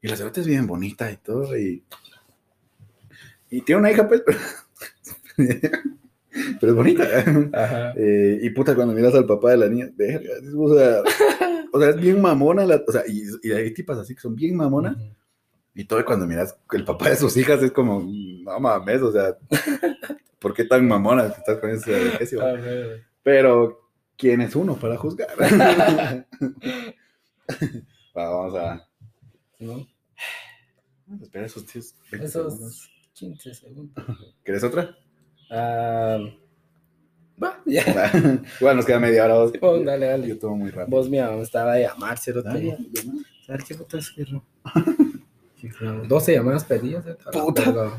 y la cerota es bien bonita y todo, y y tiene una hija, pues, pero, pero es bonita. Eh, y puta, cuando miras al papá de la niña, verga, o sea, o sea, es bien mamona, la, o sea, y, y, hay tipas así que son bien mamonas. Y todo cuando miras el papá de sus hijas es como, no mames, o sea, ¿por qué tan mamona que estás con ese? Ah, pero, ¿quién es uno para juzgar? vamos a... ¿No? Espera esos tíos. Esos... 15 segundos. ¿Quieres otra? Ah, Va, ya. Igual nos queda media hora. Vos. Dale, dale. Yo tomo muy rápido. Vos, mi mamá estaba a llamar, cero Dale, te. dale. ¿Sabes qué? Sí, claro. 12 llamadas perdidas, eh. a Puta.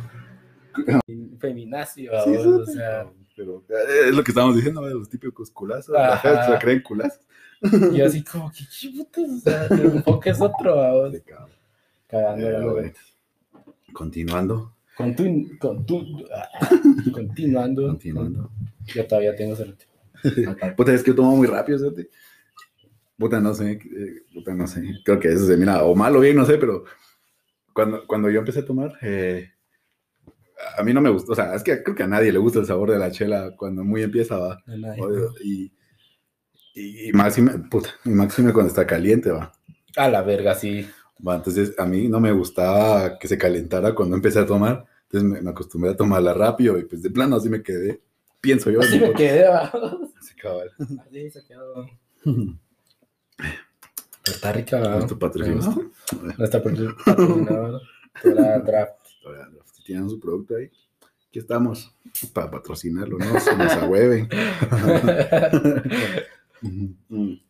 Feminacio, Sí, o sea. pero eh, es lo que estábamos diciendo, los típicos culazos. Ajá. Se creen culazos. Y así como que, ¿qué putas? O sea, el enfoque es otro. De cabrón. Cagando Eh. Continuando, Continu- contu- ah, continuando. continuando. Yo todavía tengo cerote. Puta, es que yo tomo muy rápido, ¿sabes? Puta, no sé, eh, puta, no sé. Creo que eso se mira o mal o bien, no sé, pero cuando, cuando yo empecé a tomar, eh, a mí no me gustó, o sea, es que creo que a nadie le gusta el sabor de la chela cuando muy empieza, va. Odio, Y, y, y máxime, puta, y máxime cuando está caliente, va. A la verga, sí. Va, entonces a mí no me gustaba que se calentara cuando empecé a tomar, entonces me, me acostumbré a tomarla rápido y pues de plano así me quedé, pienso yo. Así me quedé. Así, cabal. Así se quedó. Pero está rica. Nuestro patrocinador. Nuestra patro- patrocinadora. Toda draft. Si tienen su producto ahí, aquí estamos para patrocinarlo, ¿no? Se nos ahueven.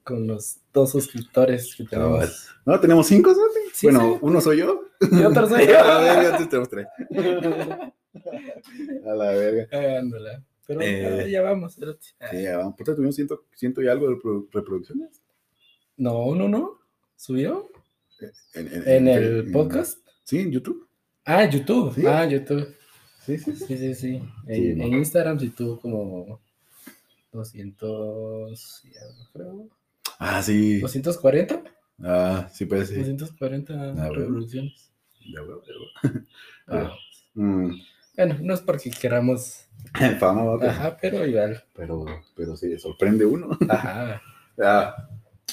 Con los dos suscriptores que Cabal. tenemos. No, tenemos cinco, ¿sabes? Sí, bueno, sí. uno soy yo. Y otro soy A la yo. verga, entonces tenemos tres. A la verga. Cagándola. Pero Eh. ya, ya vamos. Sí, ya vamos. Puta, tuvimos ciento, ciento y algo de pro- reproducciones. No, no, no. ¿Subió? En, ¿En el podcast? Sí, en YouTube. Ah, en YouTube. ¿Sí? Ah, YouTube. Sí, sí, sí. Sí, sí, sí. En, Sí, en no. Instagram sí tuvo como 200, y algo, creo. Ah, sí. 240. Ah, sí, pues sí. 240 bueno. reproducciones. Huevo, huevo. Ah. Mm. Bueno, no es porque queramos. Fama, pero- Ajá, pero igual. pero, pero sí, sorprende uno. Ajá. Ah,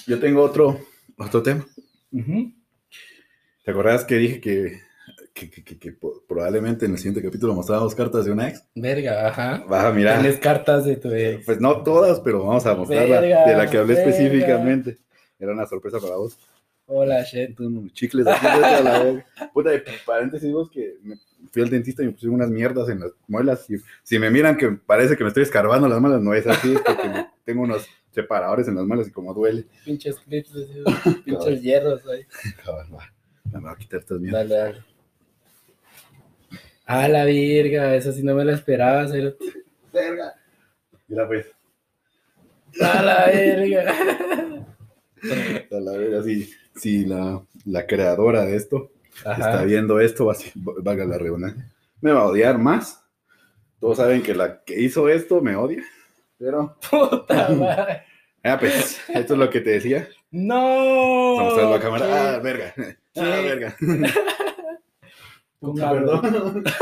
yo tengo otro, otro tema. ¿Te acordás que dije que, que, que- que- que po- probablemente en el siguiente capítulo mostrábamos cartas de una ex? Verga, ajá. Vas a mirar. Tienes cartas de tu ex. Pues no todas, pero vamos a mostrarla Verga, de la que hablé verga. específicamente. Era una sorpresa para vos. Hola, shit. Unos chicles aquí la verga. Puta, de paréntesis, vos que me fui al dentista y me pusieron unas mierdas en las muelas. Y si me miran que parece que me estoy escarbando las muelas, no es así, es porque tengo unos separadores en las muelas y como duele. Pinches clips, así, pinches hierros ahí. Cabal, va. Me voy a quitar estas mierdas. Dale, dale. A la verga, esa sí no me la esperaba, cerote. Verga. Mira pues, A la verga. a la verga, si, si la, la creadora de esto está Ajá. viendo esto, valga la redundancia, me va a odiar más. Todos saben que la que hizo esto me odia, pero, Puta madre. ah, pues, esto es lo que te decía. No. Vamos a ver la cámara. ¿Qué? Ah, verga. Ah, verga. Puta, perdón.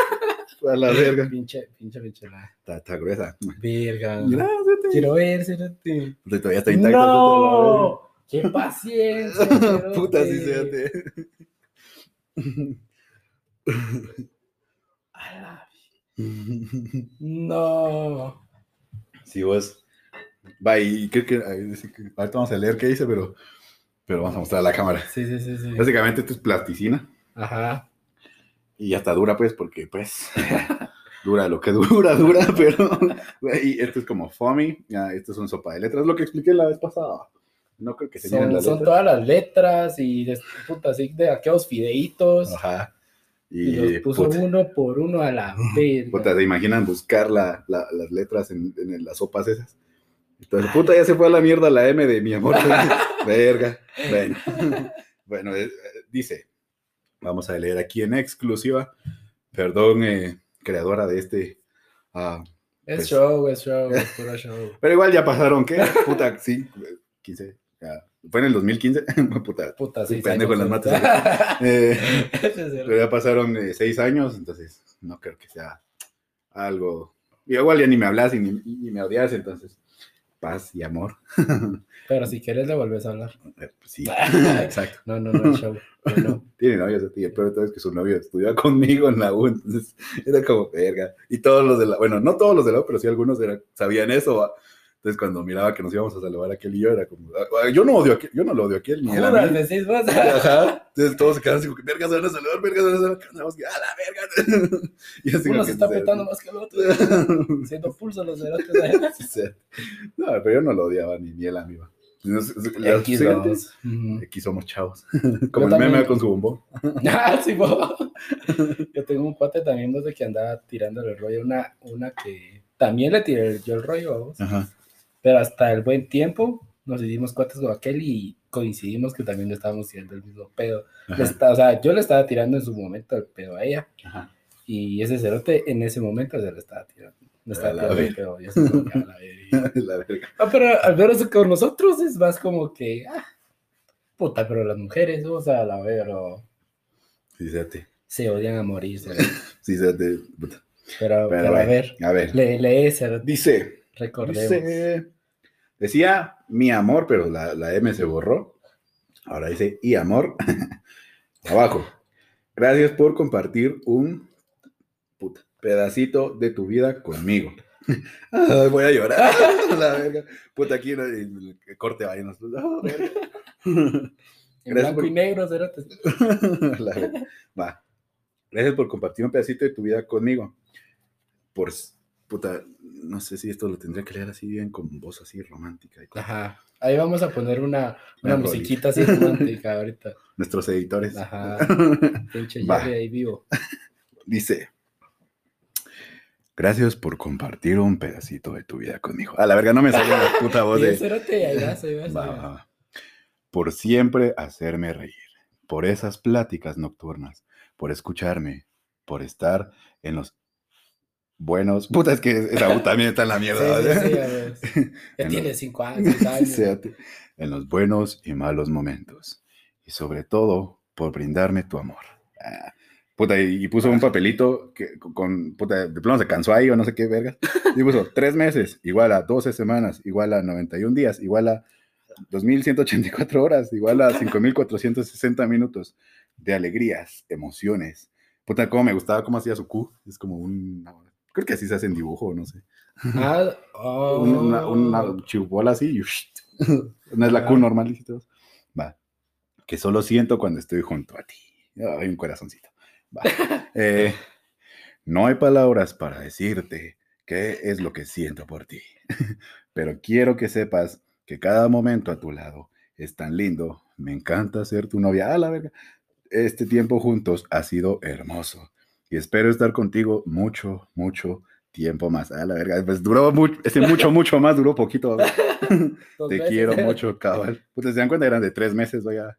A la verga. Pinche, pinche, pinche la. Está, está gruesa. Verga. Vete. Quiero ver, cerote. Todavía está intacta. No. Qué paciencia. Puta, sí, la No. Sí, vos. Va, y creo que, ahorita vamos a leer qué dice, pero, pero vamos a mostrar a la cámara. Sí, sí, sí, sí. Básicamente esto es plasticina Ajá. y ya está dura, pues, porque, pues, dura lo que dura, dura, pero, y esto es como foamy, ya, esto es un sopa de letras, lo que expliqué la vez pasada. No creo que se Son, son todas las letras y de, puta, así de aquellos fideitos. Ajá. Y, Y, los puso puta, uno por uno a la verga. puta, ¿se imaginan buscar la- la- las letras en, en las sopas esas? Entonces, puta, ya se fue a la mierda la M de mi amor. Verga. Bueno, bueno eh, eh, dice, vamos a leer aquí en exclusiva, perdón, eh, creadora de este... ah, Es pues- show, es show, es puro show. pero igual ya pasaron, ¿qué? Puta, sí, 15, ya, fue en el 2015, puta, Puta, sí. pendejo en las mates. eh, pero ya pasaron eh, seis años, entonces no creo que sea algo... y Igual ya ni me hablas y ni, ni me odias, entonces paz y amor. Pero si quieres le vuelves a hablar. Eh, pues sí, exacto. No, no, no, show. No. Tiene novia esa tía, pero todo es que su novio estudiaba conmigo en la U, entonces era como verga. Y todos los de la, bueno, no todos los de la U, pero sí algunos era- sabían eso. Entonces, cuando miraba que nos íbamos a salvar aquel y yo, era como, ah, yo no odio a aquel, yo no lo odio a aquel, ni a mí. decís vos. Ajá. Entonces todos se quedaban así verga, se van a salvar, verga, se van a que, a la verga. Y así Uno se está apretando más que el otro. Haciendo pulso los cerotes. No, pero yo no lo odiaba, ni, ni él a mí. los X somos chavos. Como el meme con su bombón. Ah, sí, vos. Yo tengo un cuate también vos, de que andaba tirándole el rollo. Una, una que también le tiré yo el rollo a vos. Ajá. Pero hasta el buen tiempo nos hicimos cuates con aquel y coincidimos que también le estábamos tirando el mismo pedo. Está- o sea, yo le estaba tirando en su momento el pedo a ella. Ajá. Y ese cerote en ese momento se le estaba tirando. Le estaba tirando el verga. pedo. y así como que, a la verga. Ah, pero al menos con nosotros es más como que, ah, puta, pero las mujeres, o sea, la pero Sí, fíjate. se odian a morir. fíjate. Puta. Pero, Pero, pero a ver, A ver. lee, Dice. recordemos. Dice. Decía mi amor, pero la, la M se borró. Ahora dice y amor. Abajo. Gracias por compartir un puta, pedacito de tu vida conmigo. Ay, voy a llorar. La verga. Puta, aquí no- el corte va. Ah. En Gracias blanco por- y negro. La. Va. Gracias por compartir un pedacito de tu vida conmigo. Por, puta, no sé si esto lo tendría que leer así bien con voz así romántica. y. Ajá. Ahí vamos a poner una, una musiquita así romántica ahorita. Nuestros editores. Ajá. Pinche ahí vivo. Dice, gracias por compartir un pedacito de tu vida conmigo. A la verga, no me sale la puta voz de... va. Por siempre hacerme reír, por esas pláticas nocturnas, por escucharme, por estar en los buenos... Puta, es que esa también está en la mierda. sí, sí. Ya En tiene los- cinco años, años. En los buenos y malos momentos. Y sobre todo, por brindarme tu amor. Ah, puta, y, y puso un papelito que, con- puta, de plano se cansó ahí o no sé qué verga. Y puso tres meses, igual a 12 semanas, igual a 91 días, igual a 2.184 horas, igual a 5.460 minutos de alegrías, emociones. Puta, cómo me gustaba cómo hacía su Q. Es como un... Creo que así se hace en dibujo, no sé. Ah, oh. Una, una chibola así. y no es la Q normal, dijiste vos. Va. Que solo siento cuando estoy junto a ti. Hay un corazoncito. Va. Eh, no hay palabras para decirte qué es lo que siento por ti. Pero quiero que sepas que cada momento a tu lado es tan lindo. Me encanta ser tu novia. Ah, la verga. Este tiempo juntos ha sido hermoso. Y espero estar contigo mucho, mucho tiempo más. Ah, la verga. Pues duró mucho, ese mucho, mucho más, duró poquito. Te quiero mucho, cabal. Pues se dan cuenta, eran de tres meses, voy a.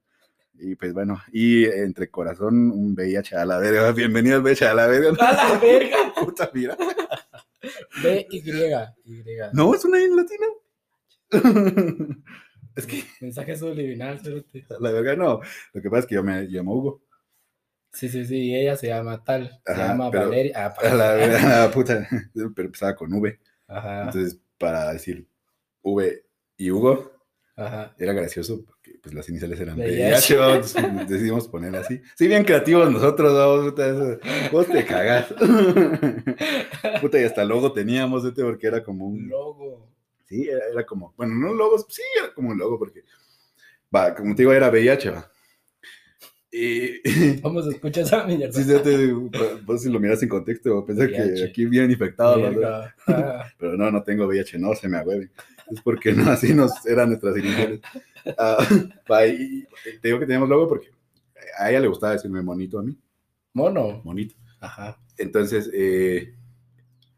Y pues bueno, y entre corazón, un VIH a la verga. Bienvenido al VIH a la verga. ¡A la verga! Puta, mira. B, Y, Y. No, es una I latina. es que Mensaje subliminal, a la verga no. Lo que pasa es que yo me llamo Hugo. Sí, sí, sí, y ella se llama tal. Se llama pero- Valeria. Ah, A la puta. Pero empezaba con V. Ajá, Entonces, para decir V y Hugo, ajá. era gracioso porque pues las iniciales eran VIH. Decidimos poner así. Sí, bien creativos nosotros, vamos, puta, eso. vos te cagás. puta, y hasta logo teníamos este porque era como un... Logo. Sí, era, era como, bueno, no logos, sí, era como un logo porque, va, como te digo, era VIH, va. Y, Vamos a escuchar esa mierda. sí, ya te, vos si lo miras en contexto, pensé que aquí bien infectado. Ah, pero no, no tengo VIH, no, se me agüeve. Es porque no, así nos eran nuestras iniciales. Y te digo que teníamos logo porque a ella le gustaba decirme monito a mí, Mono. monito. Ajá. Entonces, eh,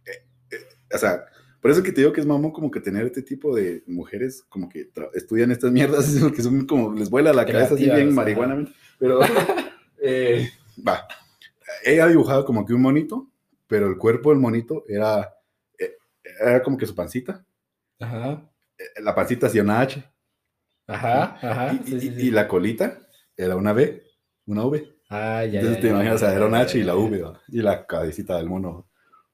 eh, eh, o sea, por eso que te digo que es mamón como que tener este tipo de mujeres como que estudian estas mierdas, porque son como, les vuela la cabeza así bien ajá. Pero, eh, va, ella dibujaba como que un monito, pero el cuerpo del monito era, eh, era como que su pancita. Ajá. Eh, La pancita hacía una H. Ajá. Ajá. y, Sí, sí, y- sí. y la colita era una B, una V. Ah, ya. Entonces ya, te ya, imaginas, ya, era una ya, H y la. V, ¿va? y la cabecita del mono.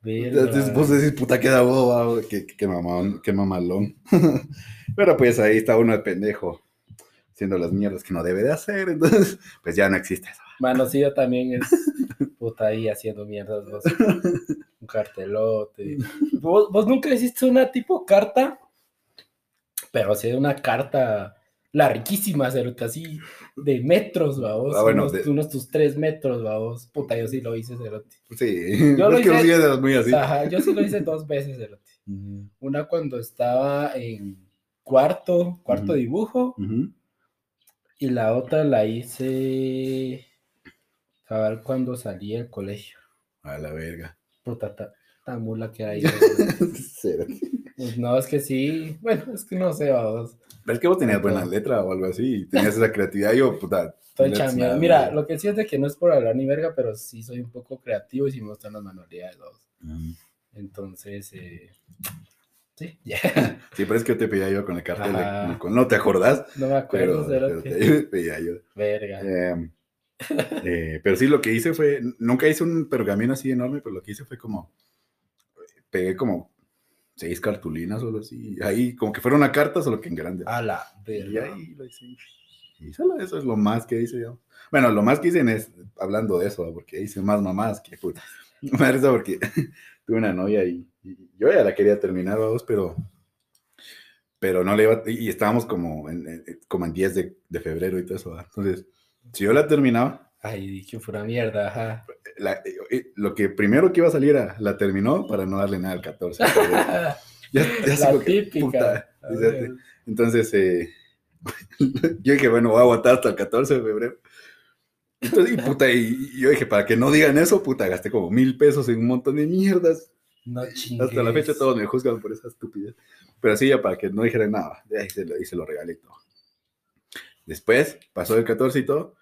Entonces vos decís, puta, queda boba, qué, qué, qué mamalón. Pero pues ahí está uno de pendejo, haciendo las mierdas que no debe de hacer, entonces, pues ya no existe eso. Manosilla también es puta ahí haciendo mierdas. Vos. Un cartelote. ¿Vos, vos nunca hiciste una tipo carta Pero de una carta larguísima, cerote, así de metros, vamos. Ah, bueno, unos, de- unos tus tres metros, vamos. Puta, yo sí lo hice, cerote. Sí, Yo lo es que hice- sí muy así. Ajá, yo sí lo hice dos veces, cerote. Una cuando estaba en cuarto, cuarto dibujo, ujú. Y la otra la hice cabal cuando salí del colegio. A la verga. Puta, ta- tan mula que hay. Pues no, es que sí. Bueno, es que no sé, vamos. Pero es que vos tenías buena letra o algo así, tenías esa creatividad, yo, puta. Estoy chambeando. Mira, lo que sí es de que no es por hablar ni verga, pero sí soy un poco creativo y sí me gustan las manualidades. vamos. Ujú. Entonces, eh, sí, pero es que yo te pedía yo con el cartel, de- con- no te acordás, No me acuerdo, pero, te pedía yo. Verga. Eh, eh, pero sí, lo que hice fue, nunca hice un pergamino así enorme, pero lo que hice fue como, pegué como seis cartulinas o algo así, ahí como que fuera una carta, solo que en grande. A la y verga. ahí lo hice. Y solo eso es lo más que hice yo. Bueno, lo más que hice es, hablando de eso, porque hice más mamás que puta. Me porque tuve una novia y, y yo ya la quería terminar, vamos, pero pero no le iba, y estábamos como en, como en 10 de, de febrero y todo eso, entonces, si yo la terminaba, Ay, dije, pura mierda, ajá. la- eh, lo que primero que iba a salir era, la terminó para no darle nada al 14. Ya, ya La como que, típica. puta, ver. Entonces, eh, yo dije, bueno, voy a aguantar hasta el 14 de febrero. Entonces, y puta, y, y yo dije, para que no digan eso, puta, gasté como mil pesos en un montón de mierdas. No chingues. Hasta la fecha todos me juzgan por esa estupidez. Pero sí, ya para que no dijeran nada, y se lo, y se lo regalé y todo. Después, pasó el 14 y todo,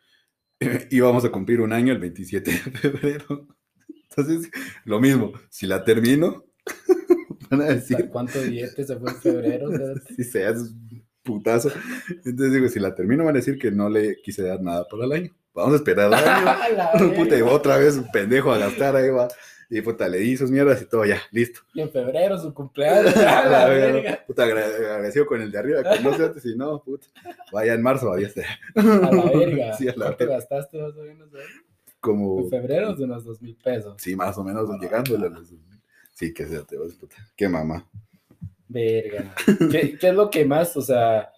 íbamos a cumplir un año el 27 de febrero. Entonces, lo mismo, si la termino, van a decir, ¿Cuánto billete se fue en febrero? si seas putazo. Entonces digo, si la termino van a decir que no le quise dar nada por el año. Vamos a esperar al año. Puta, y otra vez un pendejo a gastar ahí va. Y puta, le di sus mierdas y todo, ya, listo. Y en febrero su cumpleaños. A la verga. Puta, agra- agradecido con el de arriba, que no sé antes, si no, puta. Vaya en marzo, este. A la verga. Sí, a la ¿Cuánto verga. gastaste más o menos? Como, En febrero de unos dos mil pesos. sí, más o menos llegando. a los- Sí, que se te vas, puta. Qué mamá. Verga. ¿Qué, qué es lo que más, o sea,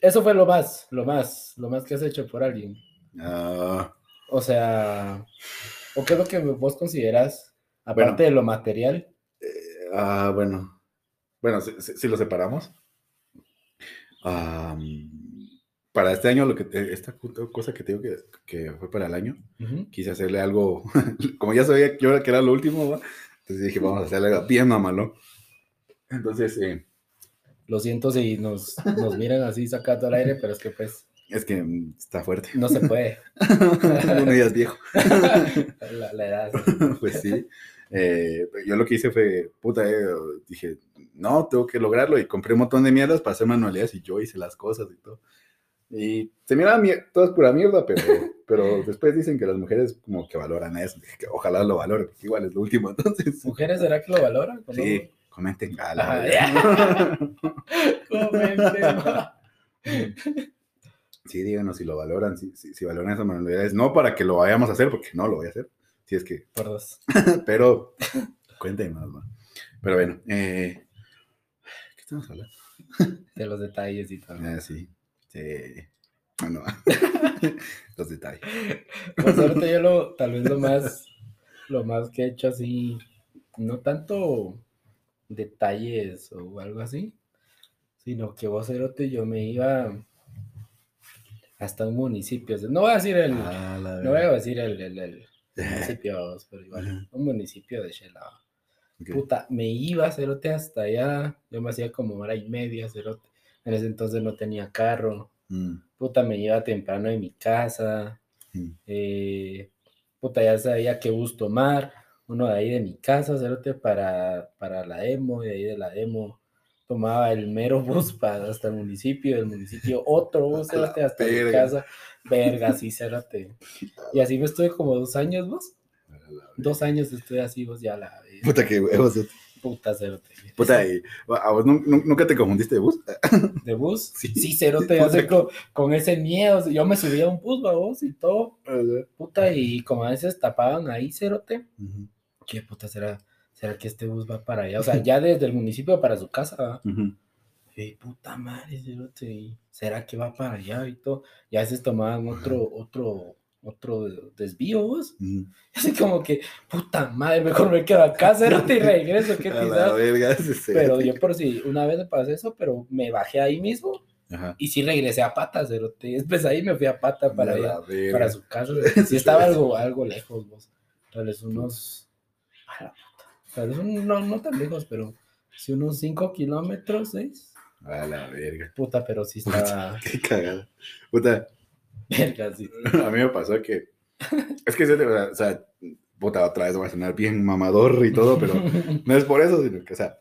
eso fue lo más, lo más, lo más que has hecho por alguien? Ah, O sea, ¿o qué es lo que vos consideras, aparte Bueno. de lo material? eh, ah, bueno. Bueno, si, lo separamos. Am, para este año, lo que esta cosa que te digo que, que fue para el año, quise hacerle algo, como ya sabía que era lo último, ¿va? entonces dije, vamos a hacerle algo bien mamalón. Entonces, eh, Lo siento si nos, nos miran así sacando al aire, pero es que pues es que mm, está fuerte. no se puede. Uno ya es viejo. la, la edad. pues sí. Eh, yo lo que hice fue, puta, eh, dije, no, tengo que lograrlo y compré un montón de mierdas para hacer manualidades y yo hice las cosas y todo. Y se miraban todas pura mierda, pero, pero después dicen que las mujeres como que valoran eso. Dije que ojalá lo valoren, porque igual es lo último. Entonces, ¿Mujeres será que lo valoran? ¿O no? sí, comenten. a la Ajá, verga. Comenten. Sí, díganos si lo valoran, si, si, si valoran esas manualidades. No para que lo vayamos a hacer, porque no lo voy a hacer. Si es que Por dos. pero cuéntenos, man. Pero bueno, eh, ¿qué estamos hablando? De los detalles y todo. Ah, sí, sí. Bueno, los detalles. Pues ahorita yo lo, tal vez lo más, lo más que he hecho así, no tanto detalles o algo así, sino que vos, Cerote, yo me iba hasta un municipio, no voy a decir el, Ah, no voy a decir el, el, el municipio, pero igual, Ajá. un municipio de Shelao. Ok. Puta, me iba, Cerote, hasta allá, yo me hacía como hora y media, Cerote, en ese entonces no tenía carro, Mm, puta, me iba temprano de mi casa, mm. eh, puta, ya sabía qué bus tomar, uno de ahí de mi casa, cerote, para, para la demo, y de ahí de la demo tomaba el mero bus para hasta el municipio, del municipio otro bus, cerote, hasta mi casa, verga, sí, cerote. Y así me estuve como dos años, vos, dos años estuve así, vos, ya la Puta que huevos. puta, cerote. Puta, y, ¿a vos nun- nun- nunca te confundiste de bus? ¿De bus? Sí. Sí, cerote, sé, que- con, con ese miedo, yo me subía a un bus, vos, y todo, puta, y como a veces tapaban ahí, cerote, Ujú, ¿qué puta será? ¿Será que este bus va para allá? O sea, ya desde el municipio para su casa, ¿va? ujú. Y puta madre, ¿será que va para allá y todo? Y a veces tomaban otro, otro, otro desvío, vos. Mm. Así como que, puta madre, mejor me quedo acá, cerote, y regreso, qué. Pero yo por si, una vez me pasó eso, pero me bajé ahí mismo Ajá. y sí regresé a pata, cerote. Después ahí me fui a pata para allá para su casa. Sí estaba algo, algo lejos, vos. Tal vez unos. a la puta, Tal vez un- no, no tan lejos, pero sí unos 5 kilómetros, 6. A la verga. Puta, pero sí estaba. Qué cagada. Puta, Verga, sí. a mí me pasó que. Es que, o sea, puta, otra vez voy a sonar bien mamador y todo, pero no es por eso, sino que, o sea,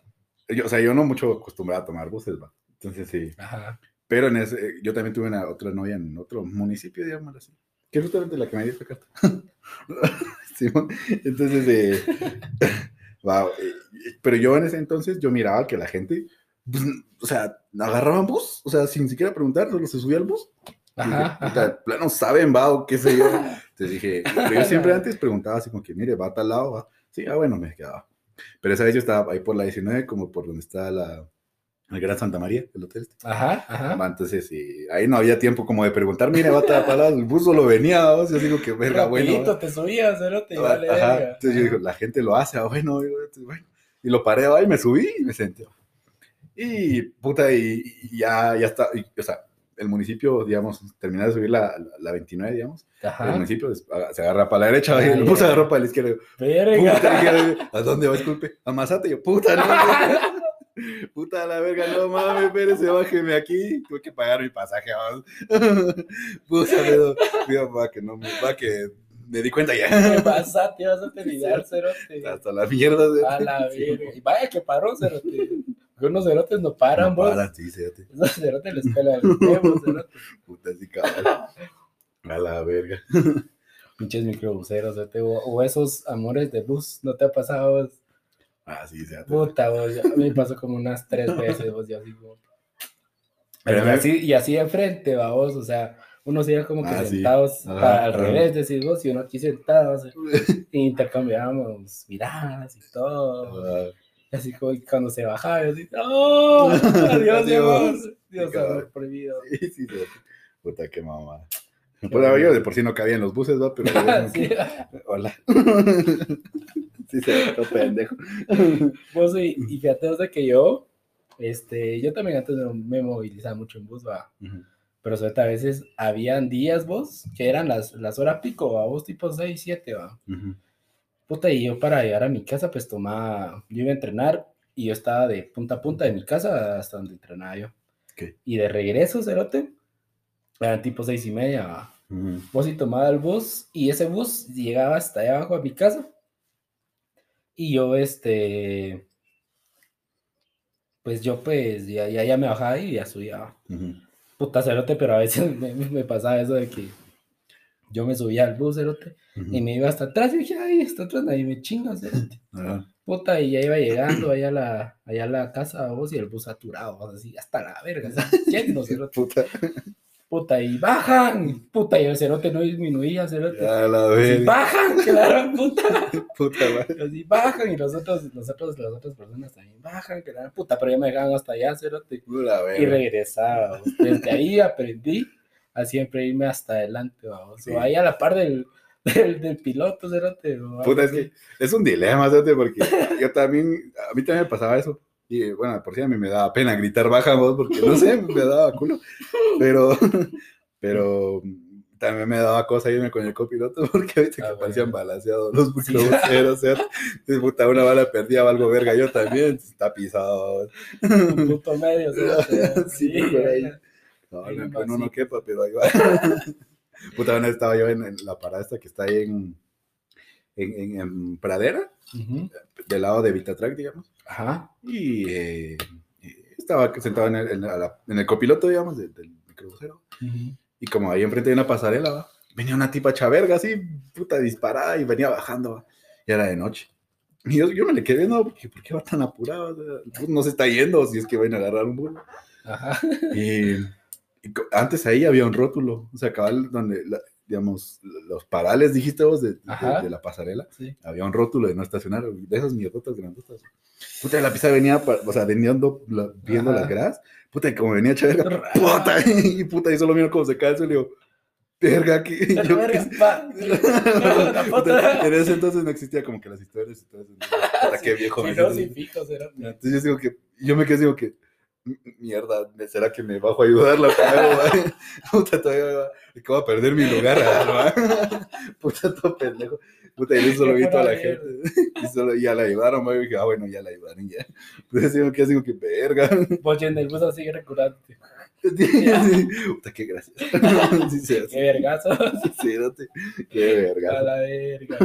yo, o sea, yo no mucho acostumbrado a tomar buses, va. Entonces, sí. Ajá. Pero en ese, yo también tuve una otra novia en otro municipio, digamos así. Que es justamente la que me dio esta carta. Simón. Entonces, eh, wow, eh, pero yo en ese entonces, yo miraba que la gente, pues, o sea, agarraban bus, o sea, sin siquiera preguntar, solo se subía al bus. Y dije, Ajá. ajá. plano saben, va, o qué sé yo. Entonces dije, pero yo siempre antes preguntaba así como que, mire, va a tal lado, va. Sí, ah, bueno, me quedaba. Pero esa vez yo estaba ahí por la 19, como por donde está la, el Gran Santa María, el hotel este. Ajá, ajá. Va, Entonces, sí, ahí no había tiempo como de preguntar, mire, va a tal lado, el bus solo venía, ¿va? yo digo que verga, bueno. Te subías, cerote, y Ajá, vale, ajá. verga. Entonces yo digo, la gente lo hace, ah, bueno, bueno. Y lo paré, y me subí y me senté. Y puta, y, y ya, ya está, y, o sea, el municipio, digamos, terminé de subir la, la, la 29, digamos, el Ajá. municipio des- aga- se agarra para la derecha, Ah, y el bus se agarró para la izquierda. Verga. Puta, ¿a dónde va? Disculpe, a Mazate. Yo, puta, no. Puta la verga, no mames, espérese, bájeme aquí. Tuve que pagar mi pasaje. Puta, pero, digo, va que no me, va que me di cuenta ¿Qué ya. pasa? Te vas a terminar, cerote. Hasta la mierda. de- A la verga. Y vaya que paró, cerote. Unos cerotes no paran, no vos. para, sí, fíjate. Esos cerotes les pelan el huevo, cerote. Puta, sí, cabrón. A la verga. Pinches microbuseros, cerote. O, o esos amores de bus, ¿no te ha pasado? vos? Ah, sí, fíjate. Puta, vos. ya- me pasó como unas tres veces, vos, ya así como... Pero y, me- así, y así de frente, va, vos, o sea, unos iban como que Ah, sí. sentados Ajá, para- al ajá. revés, decís vos, y uno aquí sentado, sea, y intercambiábamos miradas y todo. Ah, Así como cuando se bajaba, yo así, ¡Oh! ¡Adiós! Dios, Sí, amor prohibido. Sí, sí, fíjate. Puta, qué mamá. Pues yo de por sí no cabía en los buses, ¿va? Pero Sí. Hola. Sí, se pendejo. Vos, y, y fíjate, o sea, que yo, este, yo también antes me, movilizaba mucho en bus, va. Pero sobre todo a veces habían días, vos, que eran las, las horas pico, va, vos, tipo 6, 7, va. Puta, y yo para llegar a mi casa, pues tomaba, yo iba a entrenar y yo estaba de punta a punta de mi casa hasta donde entrenaba yo. Ok. Y de regreso, cerote, eran tipo seis y media, va. Vos y tomaba el bus y ese bus llegaba hasta allá abajo a mi casa. Y yo, este, pues yo pues ya, ya, ya me bajaba y ya subía. Puta cerote, pero a veces me, me- pasaba eso de que yo me subía al bus, cerote, y me iba hasta atrás y dije, ay, hasta atrás nadie me chinga, cerote. Puta, y ya iba llegando allá a la, allá a la casa vos y el bus saturado, así, hasta la verga, lleno, cerote. Puta. Puta, y bajan, puta, y el cerote no disminuía, cerote. A la vez. bajan, la gran puta. Puta madre. Así bajan y los otros, nosotros, las otras personas también bajan, que la puta, pero ya me dejaban hasta allá, cerote. Pura Y regresaba. Desde ahí aprendí a siempre irme hasta adelante, vamos. Sí. O ahí a la par del, del, del piloto, cerote. Puta, es que es un dilema, ¿sabes? Porque yo también, a mí también me pasaba eso. Y bueno, por si a mí me daba pena gritar baja voz porque no sé, me daba culo. Pero, pero también me daba cosa irme con el copiloto porque ahorita Ah, que bueno. parecían balanceados los microbuseros, ¿cierto? Entonces, puta, una bala perdía, algo verga, yo también, está pisado. Un puto medio. Sí, Sí, por ahí. No, Ahí no, no sí. quepa, pero ahí va. Puta, una vez estaba yo en, en la parada esta que está ahí en, en, en- Pradera, del lado de Vitatrack, digamos. Ajá. Y eh, eh, estaba sentado en el, en la- en el copiloto, digamos, del, del microbusero. Ujú. Y como ahí enfrente de una pasarela, ¿va? venía una tipa chaverga así, puta disparada, y venía bajando, ¿va? y era de noche. Y yo, yo me le quedé viendo, porque ¿por qué va tan apurado? No se está yendo, si es que van a agarrar un bus. Ajá. Y, y antes ahí había un rótulo, o sea, cabal, donde la- digamos, los parales, dijiste vos, de, de, la pasarela. Había un rótulo de no estacionar, de esas mierdotas grandotas. Puta, la pizza venía, o sea, vendiendo, viendo las gras. Puta, como venía chévere, puta, y puta, y solo miro cómo se cae y digo, verga, aquí. Yo, verga, en ese entonces no existía como que las historias y todo eso. Puta, qué viejo. Sí, no, fijos, era. Entonces yo digo que, yo me quedé, digo que, mierda, ¿será que me bajo a ayudarla? Puta, todavía que voy a perder mi lugar. Puta, todo pendejo. Puta, y eso lo vi toda la gente. Y solo, ya la ayudaron, me dije, ah, bueno, ya la ayudaron, ya. Entonces digo que digo que verga. Pues en el bus así recurrente. Puta, qué gracias. Qué vergazo. Qué vergazo. A la verga.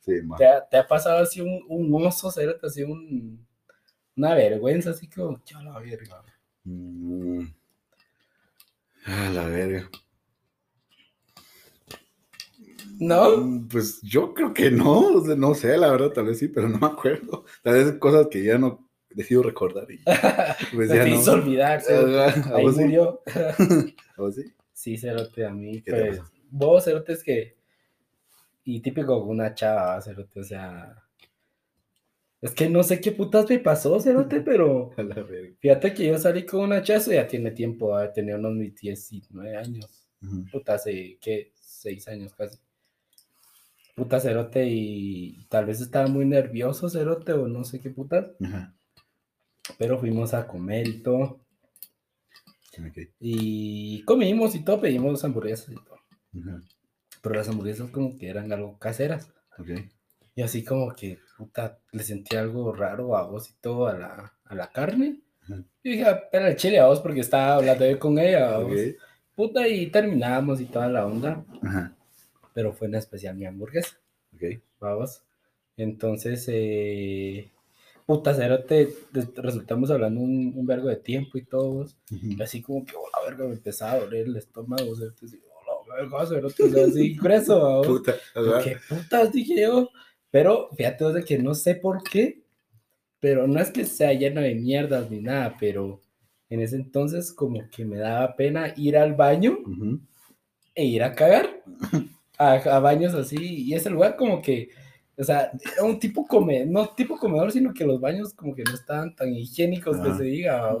Sí, man. ¿Te, ha, ¿Te, ha, pasado así un, un oso, cérate, así un una vergüenza, así como, ya la verga. Mm. A la verga. ¿No? Mm, pues yo creo que no, no sé, la verdad, tal vez sí, pero no me acuerdo. Tal vez cosas que ya no decido recordar. Y, pues ya no. olvidarse. Ahí murió. ¿O sí? Sí, Cerote, a mí. Pues, vos, Cerote, es que. Y típico una chava, Cerote, o sea es que no sé qué putas me pasó, Cerote, pero. fíjate que yo salí con una chazo, ya tiene tiempo, tenido unos 19 años. Puta, hace, ¿qué? Seis años casi. Puta Cerote, y tal vez estaba muy nervioso, Cerote, o no sé qué putas. Pero fuimos a comer y todo. Y comimos y todo, pedimos hamburguesas y todo. Pero las hamburguesas como que eran algo caseras. Okay. Y así como que, puta, le sentí algo raro a vos y todo a la, a la carne. Y dije, espera el chile a vos porque estaba hablando con ella. Puta, y terminamos y toda la onda. Pero fue en especial mi hamburguesa. Ok. Vamos. Entonces, eh, puta, cero te, resultamos hablando un, un, vergo de tiempo y todo. Y así como que, oh, la verga, me empezaba a doler el estómago. O sea, te digo, oh, verga, cero, te así, preso. Puta, ¿Qué putas? Dije yo. Pero fíjate de que no sé por qué, pero no es que sea lleno de mierdas ni nada, pero en ese entonces como que me daba pena ir al baño e ir a cagar a, baños así. Y ese lugar como que, o sea, era un tipo comedor, no tipo comedor, sino que los baños como que no estaban tan higiénicos que se diga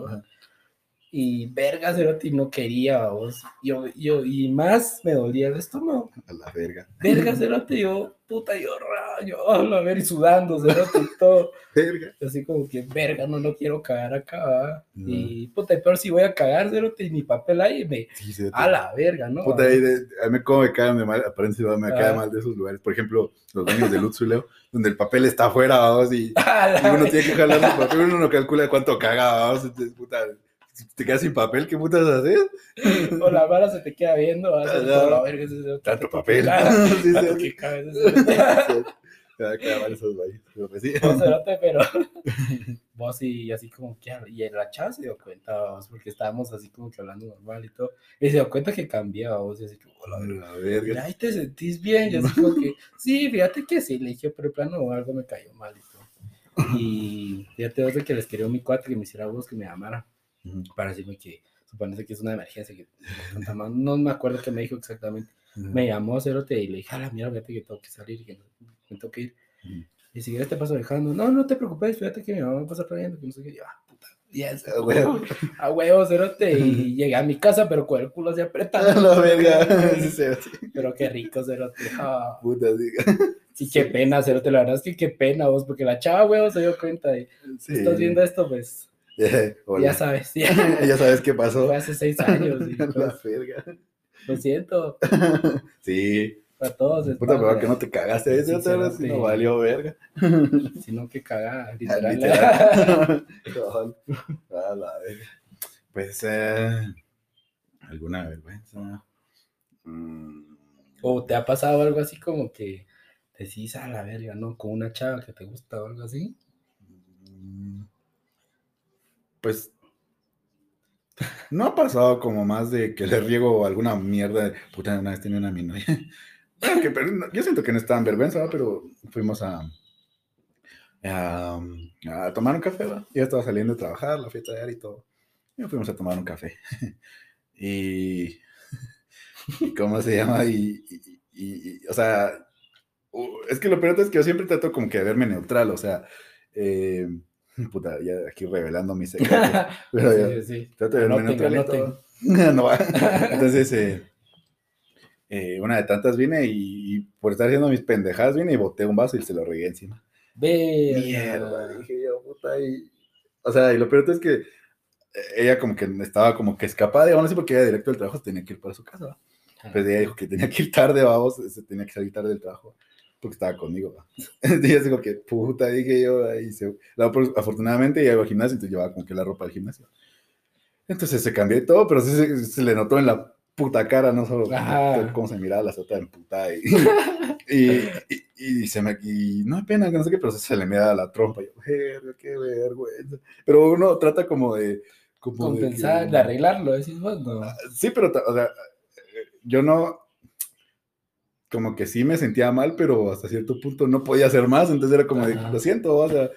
y verga, Cerote, no quería, vos. Yo, yo, y más me dolía el estómago. A la verga. Verga, Cerote, yo, puta, yo rayo, a ver, y sudando, Cerote, y todo. Verga. Así como que, verga, no lo quiero cagar acá, Y, puta, pero si voy a cagar, Cerote, y mi papel ahí, me, a la verga, ¿no? Puta, ahí, de, a mí como me cae mal, aparentemente me cae ah. mal de esos lugares. Por ejemplo, los baños de Lutz Leo, donde el papel está afuera, vamos, y, y uno tiene que jalar su papel, uno no calcula cuánto caga, vamos, entonces, puta te quedas sin papel, ¿qué putas haces? O la vara se te queda viendo, vas a ver, tanto papel. pero vos y así como que, y el chava se dio cuenta, vos, porque estábamos así como que hablando normal y todo, y se dio cuenta que cambiaba, vos, y así como, la verga. Ahí te sentís bien, y así como que, sí, fíjate que sí, le dije, pero el plano algo me cayó mal y todo. Y fíjate vos de que les quería mi cuate que me hiciera vos que me llamara para decirme que supone que es una emergencia, que no me acuerdo qué me dijo exactamente. Me llamó Cerote y le dije, a la mierda, fíjate que tengo que salir, que me tengo que ir. Y si quieres te paso dejando, no, no te preocupes, fíjate que mi mamá va a pasar trayendo, que no sé qué, yo, ah, puta, yes, a huevo, a huevo, Cerote, y llegué a mi casa, pero con el culo así apretado. verga, pero qué rico, Cerote, ah. puta, Sí, qué pena, Cerote, la verdad es que qué pena vos, porque la chava, huevo, se dio cuenta y si estás viendo esto, pues ya sabes, ya. ya sabes qué pasó. Fue hace seis años. Y, pues, Lo siento. sí. Para todos. Puta, pero que no te cagaste ese otra vez, no valió verga. Sino que literal. literal. a la verga. Pues, eh, alguna vergüenza. Mm. ¿O te ha pasado algo así como que decís a la verga, no? Con una chava que te gusta o algo así. Mm pues no ha pasado como más de que le riego alguna mierda. Puta, una vez tenía una mi novia. yo siento que no estaba en vergüenza, pero fuimos a, a, tomar un café. ¿va? Ya estaba saliendo de trabajar, la fiesta de y todo. Y fuimos a tomar un café. y ¿Cómo se llama? Y, o sea, es que lo peor es que yo siempre trato como que de verme neutral, o sea, eh, puta, ya aquí revelando mis secretos. Pero sí, sí. trato de verme neutral. no, entonces, eh, eh, una de tantas vine y, por estar haciendo mis pendejadas vine y boté un vaso y se lo regué encima. Mierda, dije yo, puta, y, o sea, y lo peor es que ella como que estaba como que escapada, digamos así, porque ella directo del trabajo tenía que ir para su casa. Pues ella dijo que tenía que ir tarde, vamos, se tenía que salir tarde del trabajo, porque estaba conmigo. y dijo que puta, dije yo, ahí se... afortunadamente ella iba al gimnasio, entonces llevaba como que la ropa del gimnasio. Entonces se cambió y todo, pero sí se, le notó en la puta cara, no solo cómo se miraba la sota en puta. Y, y, se me, y no hay pena, que no sé qué, pero se le mira la trompa. Y yo, qué vergüenza. Pero uno trata como de compensar, de, arreglarlo, decís vos, ¿no? Sí, pero, o sea, yo no, como que sí me sentía mal, pero hasta cierto punto no podía hacer más, entonces era como de, lo siento, o sea,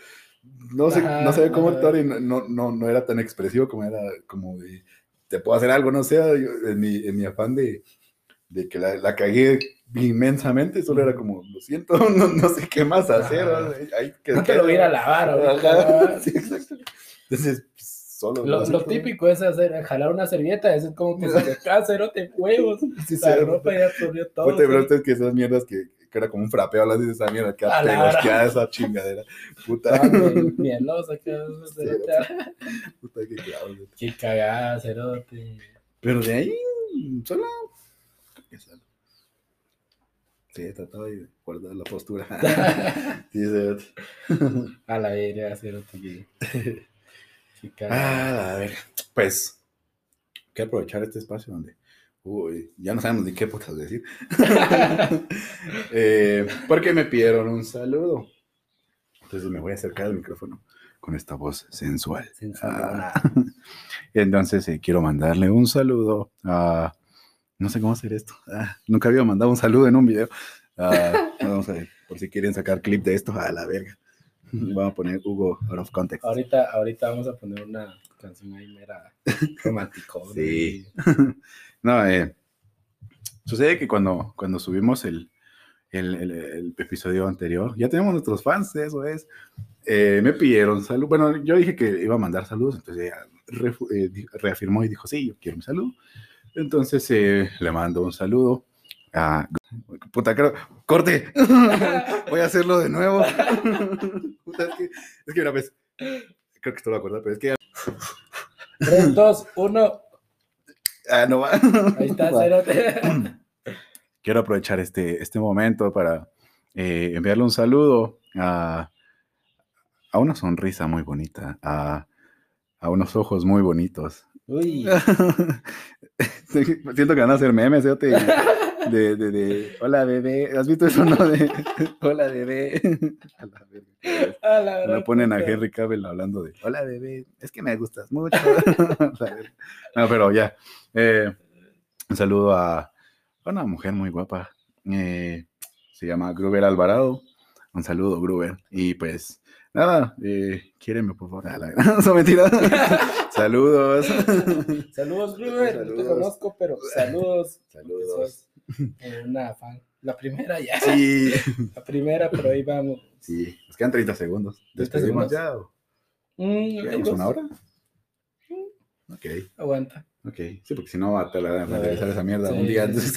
no sé, no sabía cómo actuar y no, no, no era tan expresivo como era, como de, te puedo hacer algo, no sé, en, mi, en mi afán de, de que la, la, cagué inmensamente, solo era como, lo siento, no, no sé qué más hacer. Hay que, no te lo voy a ir a lavar. sí, exacto. Entonces, solo. Lo, lo típico es hacer, jalar una servilleta, es como que se te cerote huevos. Sí, la ropa ya absorbió todo. Puta, pero es que esas mierdas que, que era como un frapeo, hablas de esa mierda, que te esa chingadera. Puta. Mielosa, que Puta, qué clavo. Qué cagada, cerote. Pero de ahí, solo. Sí, he tratado de guardar la postura. sí, cerote. A la verga, cerote. Ah, a ver, pues, hay que aprovechar este espacio donde uy, ya no sabemos ni qué putas decir. eh, porque me pidieron un saludo. Entonces me voy a acercar al micrófono con esta voz sensual. Ah, entonces eh, quiero mandarle un saludo a... No sé cómo hacer esto. Ah, nunca había mandado un saludo en un video. Ah, vamos a ver, por si quieren sacar clip de esto, a la verga. Vamos a poner Hugo out of context. Ahorita, ahorita vamos a poner una canción ahí mera romántico. sí. no, eh, sucede que cuando, cuando subimos el, el, el, episodio anterior, ya tenemos nuestros fans, eso es. Eh, me pidieron salud. Bueno, yo dije que iba a mandar saludos, entonces ella eh, reafirmó y dijo, sí, yo quiero mi saludo. Entonces le mando un saludo a Puta, creo. ¡Corte! Voy a hacerlo de nuevo. Puta, es que, es que una vez. Creo que esto lo acuerdo, pero es que. 3, 2, 1. Ah, no va. Ahí está, cero. Quiero aprovechar este, este momento para eh, enviarle un saludo a, a una sonrisa muy bonita, a, a unos ojos muy bonitos. Uy. Siento que van a hacer memes, yo te de, de, de, hola bebé, ¿has visto eso no? De, hola bebé. A la Me ponen a Henry Cavill hablando de, hola bebé, es que me gustas mucho. no, pero ya. Eh, un saludo a una mujer muy guapa. Eh, se llama Gruber Alvarado. Un saludo, Gruber. Y pues, nada, eh, quiéreme por favor. No, mentira. saludos. Saludos, Gruber. No te conozco, pero saludos. Saludos. una fan. La primera ya. Sí. La primera, pero ahí vamos. Sí, nos quedan 30 segundos. ¿Despedimos ya o? Mm, una hora? Mm. Ok. Aguanta. Ok, sí, porque si no va a realizar esa mierda un día antes.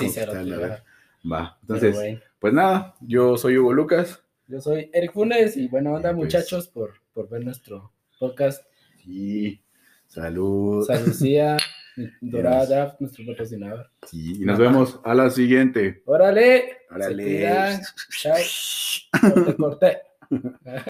Va, entonces, pues nada, yo soy Hugo Lucas. Yo soy Eric Funes y buena onda, pues muchachos, por, por ver nuestro podcast. Sí, salud. Salud, Dorada Draft, nuestro patrocinador. Sí, y nos vemos a la siguiente. Órale. Órale. Chao. Corte, corte.